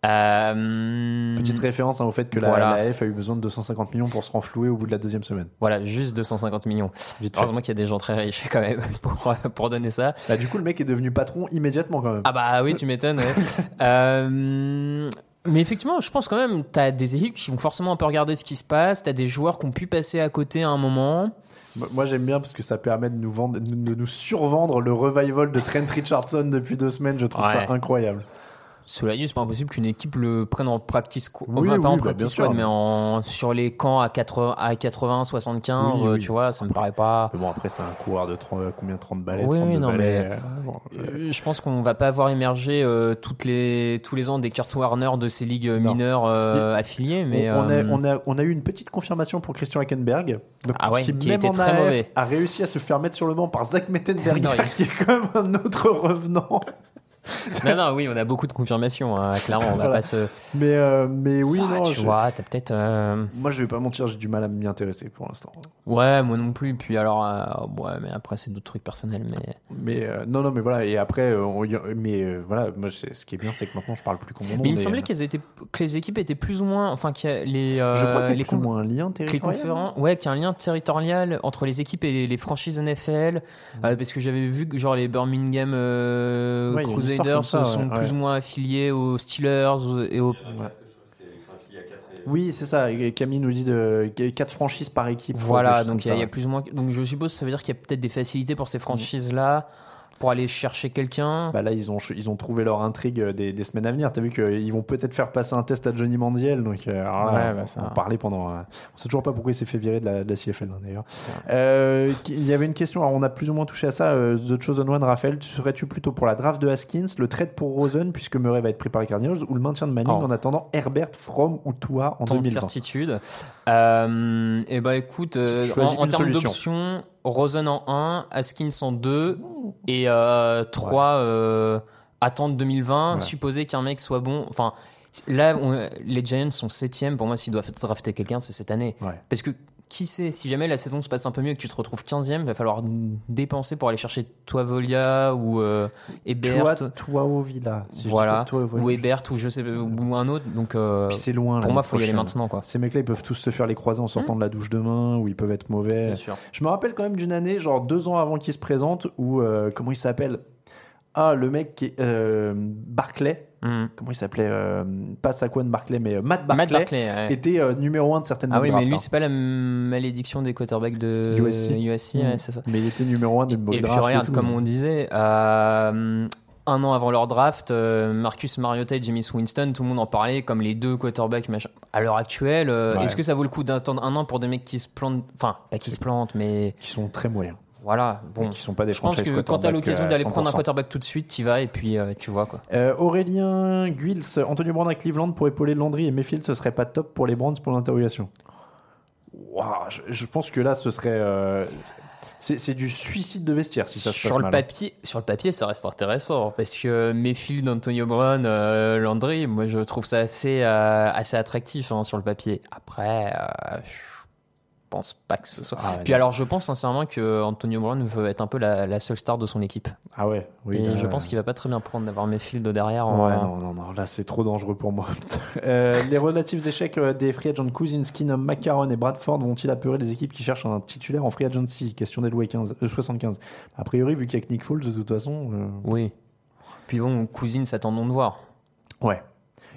Euh, Petite référence hein, au fait que la, Voilà. la F a eu besoin de 250 millions pour se renflouer au bout de la deuxième semaine. Voilà, juste 250 millions. Vite. Heureusement qu'il y a des gens très riches quand même [LAUGHS] pour, pour donner ça. Bah, du coup, le mec est devenu patron immédiatement quand même. Ah bah oui, tu m'étonnes. ouais. [LAUGHS] Euh, mais effectivement, je pense quand même, t'as des équipes qui vont forcément un peu regarder ce qui se passe, t'as des joueurs qui ont pu passer à côté à un moment. Moi, moi, j'aime bien parce que ça permet de nous, vendre, de nous survendre le revival de Trent Richardson depuis deux semaines. Je trouve Ouais. ça incroyable. Cela dit, c'est pas impossible qu'une équipe le prenne en practice, Oui, enfin, pas en bah, practice squad, mais en, sur les camps à 80, à 80 75, Oui, euh, oui. tu vois, ça me paraît pas. Mais bon, après, c'est un coureur de 30, combien 30 balais Oui, 32 oui, non, balais, mais- euh, bon, euh, Euh, Je pense qu'on va pas avoir émergé euh, toutes les, tous les ans des Kurt Warner de ces ligues Non. mineures affiliées, mais on, on a, on, a, on a eu une petite confirmation pour Christian Hackenberg, donc, Ah ouais, qui, qui même était en très AF, mauvais. a réussi à se faire mettre sur le banc par Zach [LAUGHS] Mettenberger, [LAUGHS] qui est quand même un autre revenant. [LAUGHS] non, non, oui, on a beaucoup de confirmations, hein, clairement, on va Voilà. pas se. Mais, euh, mais oui, Ah, non. tu je- vois, t'as peut-être. euh, Moi, je vais pas mentir, j'ai du mal à m'y intéresser pour l'instant. Ouais, moi non plus. Puis alors, euh, ouais, mais après, c'est d'autres trucs personnels. Mais Mais euh, non, non, mais voilà. Et après, on mais voilà, moi, ce qui est bien, c'est que maintenant, je parle plus nom. Mais il me semblait qu'elles étaient, que les équipes étaient plus ou moins, enfin, qu'il y a les, Je crois qu'il y a les plus ou moins un lien territorial. ouais, qu'il y a un lien territorial entre les équipes et les, franchises NFL, parce que j'avais vu que genre les Birmingham Ouais, Crusaders comme ça, sont ouais, plus ou moins affiliés aux Steelers et aux. Oui, c'est ça. Camille nous dit de quatre franchises par équipe. Voilà, donc il y, a- y plus ou moins. Donc je suppose que ça veut dire qu'il y a peut-être des facilités pour ces franchises là pour aller chercher quelqu'un. Bah là, ils ont, ils ont trouvé leur intrigue euh, des, des semaines à venir. T'as vu qu'ils vont peut-être faire passer un test à Johnny Mandiel. Donc, euh, là, Ouais, on, bah ça- on parlait pendant. euh, on sait toujours pas pourquoi il s'est fait virer de la, de la CFL hein, d'ailleurs. Euh, il y avait une question. Alors, on a plus ou moins touché à ça. Euh, The Chosen One, Raphaël, serais-tu plutôt pour la draft de Haskins, le trade pour Rosen, puisque Murray va être pris par les Cardinals, ou le maintien de Manning Oh. en attendant Herbert, From ou Tua en Tant de 2020 certitude. Euh, et bah écoute, euh, Tu choisis en, en termes d'options, Rosen en 1, Askins en 2 et 3 attente 2020. Ouais. Supposer qu'un mec soit bon. Enfin, là, on- les Giants sont 7 Pour moi, s'ils doivent drafter quelqu'un, c'est cette année. Ouais. Parce que qui sait, si jamais la saison se passe un peu mieux et que tu te retrouves 15e, il va falloir dépenser pour aller chercher toi Volia ou euh, Ebert. Tua, Tua au Villa. Si je dis voilà, Volia, ou Ebert, ou je sais, ou un autre. Donc, euh, c'est loin. pour moi, faut y aller maintenant, quoi. Ces mecs-là, ils peuvent tous se faire les croisés en sortant de la douche demain, ou ils peuvent être mauvais. Sûr. Je me rappelle quand même d'une année, genre deux ans avant qu'il se présente, où, euh, comment il s'appelle? Ah, le mec qui est. euh, Barclay. Hmm. comment il s'appelait euh, Pas Saquon Barclay, mais euh, Matt Barclay, Matt Barclay, ouais. était euh, numéro 1 de certaines Ah oui, mais lui, hein. c'est pas la malédiction des quarterbacks de USC. USC, Mm. ouais, c'est ça. Mais il était numéro 1 de mock Et puis regarde, tout. comme on disait, euh, un an avant leur draft, Marcus Mariota et James Winston, tout le monde en parlait comme les deux quarterbacks machin. À l'heure actuelle, Ouais. est-ce que ça vaut le coup d'attendre un an pour des mecs qui se plantent Enfin, pas qui se plantent, mais qui sont très moyens. Voilà. Bon, Qui sont pas des je pense que quand t'as quarterbacks, l'occasion euh, d'aller prendre un 100%. quarterback tout de suite, tu vas et puis euh, tu vois quoi. Euh, Aurélien Guils, Antonio Brown à Cleveland pour épauler Landry et Mayfield, ce serait pas top pour les Browns pour l'interrogation? Ouah, je, je pense que là, ce serait. euh, c'est c'est du suicide de vestiaire si ça se passe sur le mal. papier, sur le papier, ça reste intéressant parce que Mayfield, Antonio Brown, euh, Landry, moi je trouve ça assez euh, assez attractif hein, sur le papier. Après, euh, je pense pas que ce soit. Ah Puis non. alors, je pense sincèrement que Antonio Brown veut être un peu la, la seule star de son équipe. Ah ouais, oui. Et je euh, pense qu'il va pas très bien prendre d'avoir Mayfield derrière. en- Ouais, non, non, non, là c'est trop dangereux pour moi. [LAUGHS] Euh, les relatifs échecs euh, des free agents Cousins, Keenum, McCarron et Bradford vont-ils apeurer les équipes qui cherchent un titulaire en free agency? Question d'Elway 15, euh, 75. A priori, vu qu'il y a Nick Foles, de toute façon. euh, Oui. Puis bon, cousine, s'attendons de voir. Ouais.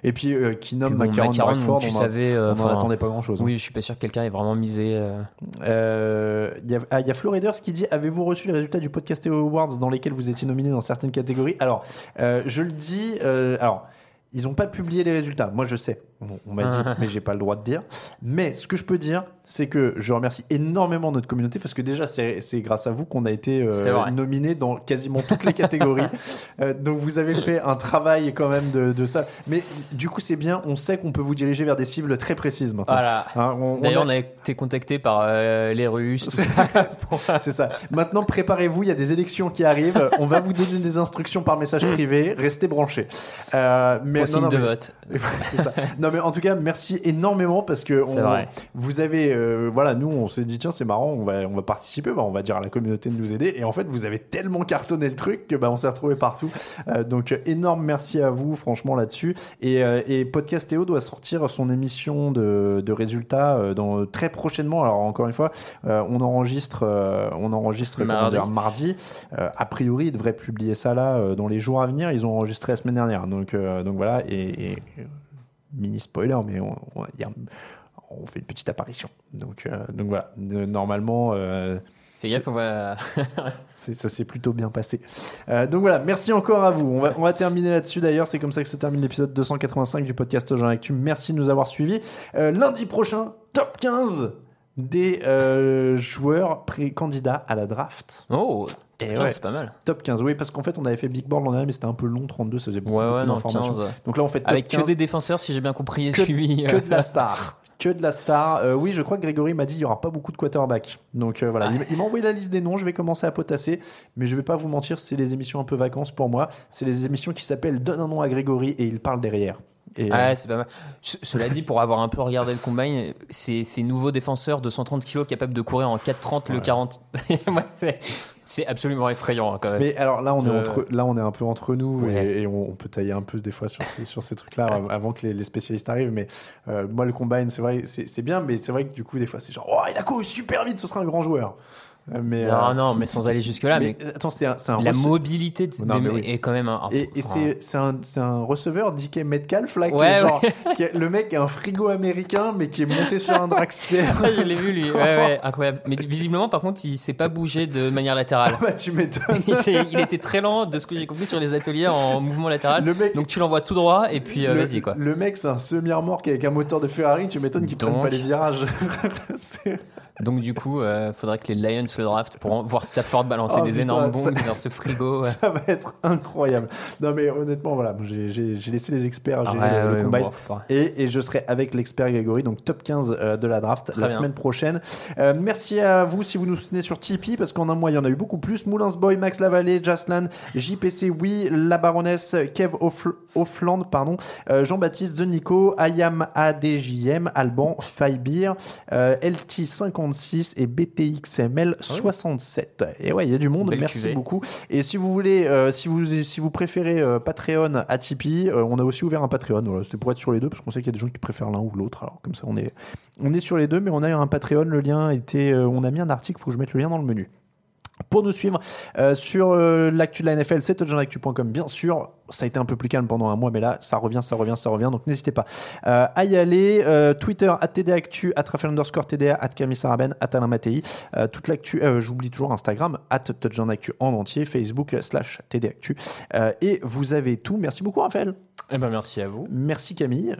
Et puis euh, Keenum, Puis bon, McCarron, McCarron, Bradford, tu on savais, euh, on n'en enfin, attendait pas grand-chose. hein. Oui, je suis pas sûr que quelqu'un ait vraiment misé. euh, Euh, Il y a, ah, y a Floriders qui dit Avez-vous reçu les résultats du podcast Awards dans lesquels vous étiez nominé dans certaines catégories? Alors, euh, je le dis. euh, alors, ils n'ont pas publié les résultats. Moi, je sais. On, on m'a dit, [LAUGHS] mais j'ai pas le droit de dire. Mais ce que je peux dire, c'est que je remercie énormément notre communauté parce que déjà, c'est grâce à vous qu'on a été euh, nominé dans quasiment toutes les catégories. [LAUGHS] Euh, donc, vous avez fait un travail quand même de, de ça. Mais du coup, c'est bien. On sait qu'on peut vous diriger vers des cibles très précises maintenant. Voilà. Hein, on D'ailleurs, a- on a été contacté par euh, les Russes. [LAUGHS] C'est ça. Maintenant, préparez-vous, il y a des élections qui arrivent. On va vous donner des instructions par message privé. Restez branchés. Euh, mais Pour signe de mais- vote. c'est ça. Non, mais en tout cas, merci énormément parce que on- vrai. vous avez, euh, voilà, nous, on s'est dit tiens, c'est marrant, on va, on va participer. Bah, on va dire à la communauté de nous aider. Et en fait, vous avez tellement cartonné le truc que bah, on s'est retrouvé partout. Euh, donc, énorme merci à vous, franchement, là-dessus. Et, euh, et Podcast Théo doit sortir son émission de, de résultats euh, dans, très prochainement. Alors, encore une fois, on enregistre, on enregistre Mardi. dire, mardi. A priori, ils devraient publier ça là dans les jours à venir. Ils ont enregistré la semaine dernière. Donc, donc voilà. Et, et, mini spoiler, mais on, on, il y a- on fait une petite apparition. Donc, euh, donc voilà. Normalement. euh, Fais gaffe, on va. [LAUGHS] c'est- ça s'est plutôt bien passé. Euh, donc voilà, merci encore à vous. On va, on va terminer là-dessus d'ailleurs. C'est comme ça que se termine l'épisode 285 du podcast Jean Actu. Merci de nous avoir suivis. Lundi prochain, top 15 des euh, joueurs pré-candidats à la draft. Oh, ouais. c'est pas mal. Top 15, oui, parce qu'en fait, on avait fait Big Board l'an dernier, mais c'était un peu long, 32, ça faisait beaucoup, Ouais, beaucoup ouais, non. 15, ouais. Donc là, on fait top Avec 15. que des défenseurs, si j'ai bien compris et que, suivi. que euh. de la star. Que de la star. Euh, oui, je crois que Grégory m'a dit il y aura pas beaucoup de quarterbacks. Donc euh, voilà, il, il m'a envoyé la liste des noms. Je vais commencer à potasser, mais je vais pas vous mentir, c'est les émissions un peu vacances pour moi. C'est les émissions qui s'appellent Donne un nom à Grégory et il parle derrière. Et, euh, Ouais, c'est pas mal. Ce- Cela dit, pour avoir un peu regardé le combine, ces, ces nouveaux défenseurs de 130 kilos capables de courir en 4,30 le 40, Moi, [LAUGHS] c'est- absolument effrayant hein, quand même. Mais alors là, on est entre, là, on est un peu entre nous Ouais. et, et on, on peut tailler un peu des fois sur ces, sur ces trucs-là av- avant que les, les spécialistes arrivent. Mais euh, moi, le combine, c'est vrai, c'est bien, mais c'est vrai que du coup, des fois, c'est genre, oh, il a couru super vite, ce sera un grand joueur. Mais, non, euh, non, mais sans aller jusque-là. Mais, mais, attends, c'est un, la rece- mobilité de- Non, des- mais oui. est quand même un. Et, et c'est c'est un, c'est un receveur DK Metcalf là qui Ouais, est genre ouais. qui est- le mec est un frigo américain mais qui est monté sur un [LAUGHS] dragster. Ah, je l'ai vu lui, ouais, ouais, [LAUGHS] incroyable. Mais visiblement, par contre, il s'est pas bougé de manière latérale. bah tu m'étonnes. il, était très lent, de ce que j'ai compris sur les ateliers en mouvement latéral. Le mec- Donc tu l'envoies tout droit et puis euh, vas-y quoi. le mec c'est un semi-remorque avec un moteur de Ferrari, tu m'étonnes qu'il prenne Donc. pas les virages. [LAUGHS] Donc du coup, il faudrait que les Lions le draft pour voir Stafford balancer oh, des énormes bombes ça, dans ce frigo. [LAUGHS] Ça va être incroyable. Non mais honnêtement, voilà, j'ai laissé les experts, j'ai ah, le, ouais, et, je serai avec l'expert Grégory, donc top 15 euh, de la draft la semaine prochaine. Euh, merci à vous si vous nous soutenez sur Tipeee, parce qu'en un mois, il y en a eu beaucoup plus. Moulins Boy, Max Lavallée, Jaslan, JPC, oui, La Baronesse, Kev Offland, pardon, Jean-Baptiste, The Nico, Ayam ADJM, Alban, Faibir, LT50 56 et BTXML 67. Ah et ouais, il y a du monde. Merci beaucoup. Et si vous voulez, euh, si vous si vous préférez euh, Patreon à Tipeee, euh, on a aussi ouvert un Patreon. C'était pour être sur les deux parce qu'on sait qu'il y a des gens qui préfèrent l'un ou l'autre. Alors comme ça, on est on est sur les deux, mais on a un Patreon. Le lien était, on a mis un article. Il Faut que je mette le lien dans le menu. Pour nous suivre euh, sur euh, l'actu de la NFL, c'est touchdownactu.com bien sûr. Ça a été un peu plus calme pendant un mois, mais là, ça revient, ça revient, ça revient. Donc n'hésitez pas euh, à y aller. Twitter, at TDActu, at Raphaël underscore TDA, at Camille Saraben, at Alain Mattei. Toute l'actu, j'oublie toujours Instagram, at touchdownactu en entier, Facebook slash TDActu. Et vous avez tout. Merci beaucoup, Raphaël. Eh ben, merci à vous. Merci, Camille.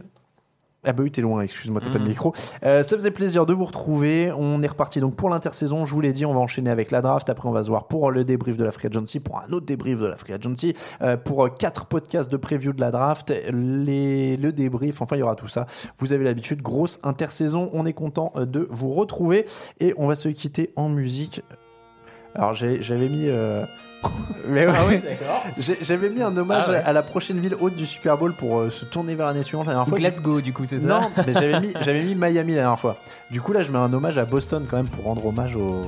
Ah bah oui, t'es loin, excuse-moi, t'as pas de Mm. micro. Euh, ça faisait plaisir de vous retrouver. On est reparti donc pour l'intersaison. Je vous l'ai dit, on va enchaîner avec la draft. Après, on va se voir pour le débrief de la Free Agency, pour un autre débrief de la Free Agency, euh, pour euh, quatre podcasts de preview de la draft, les, le débrief, enfin, il y aura tout ça. Vous avez l'habitude, grosse intersaison. On est content de vous retrouver et on va se quitter en musique. Alors, j'avais mis. euh, Mais ouais, Ah oui, [LAUGHS] J'avais mis un hommage Ah ouais. à la prochaine ville haute du Super Bowl pour euh, se tourner vers l'année suivante. La dernière Donc, fois, let's go, du coup, c'est ça Non, mais j'avais mis, [LAUGHS] j'avais mis Miami la dernière fois. Du coup, là, je mets un hommage à Boston quand même pour rendre hommage au,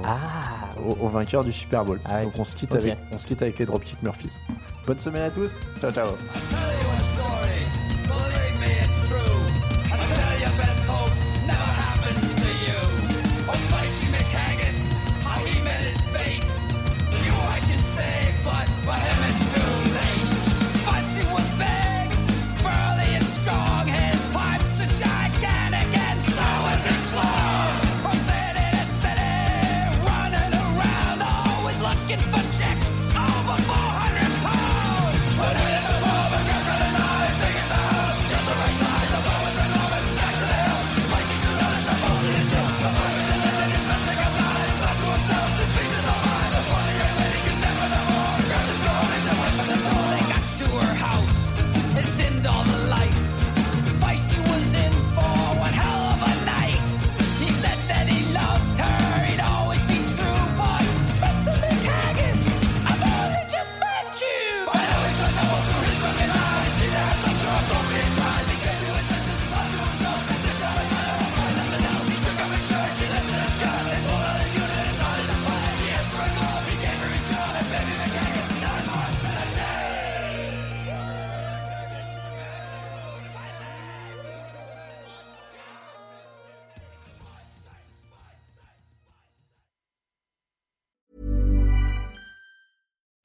au, au vainqueur du Super Bowl. Donc, on se, quitte Ah avec, on se quitte avec les Dropkick Murphys. Bonne semaine à tous. Ciao, ciao.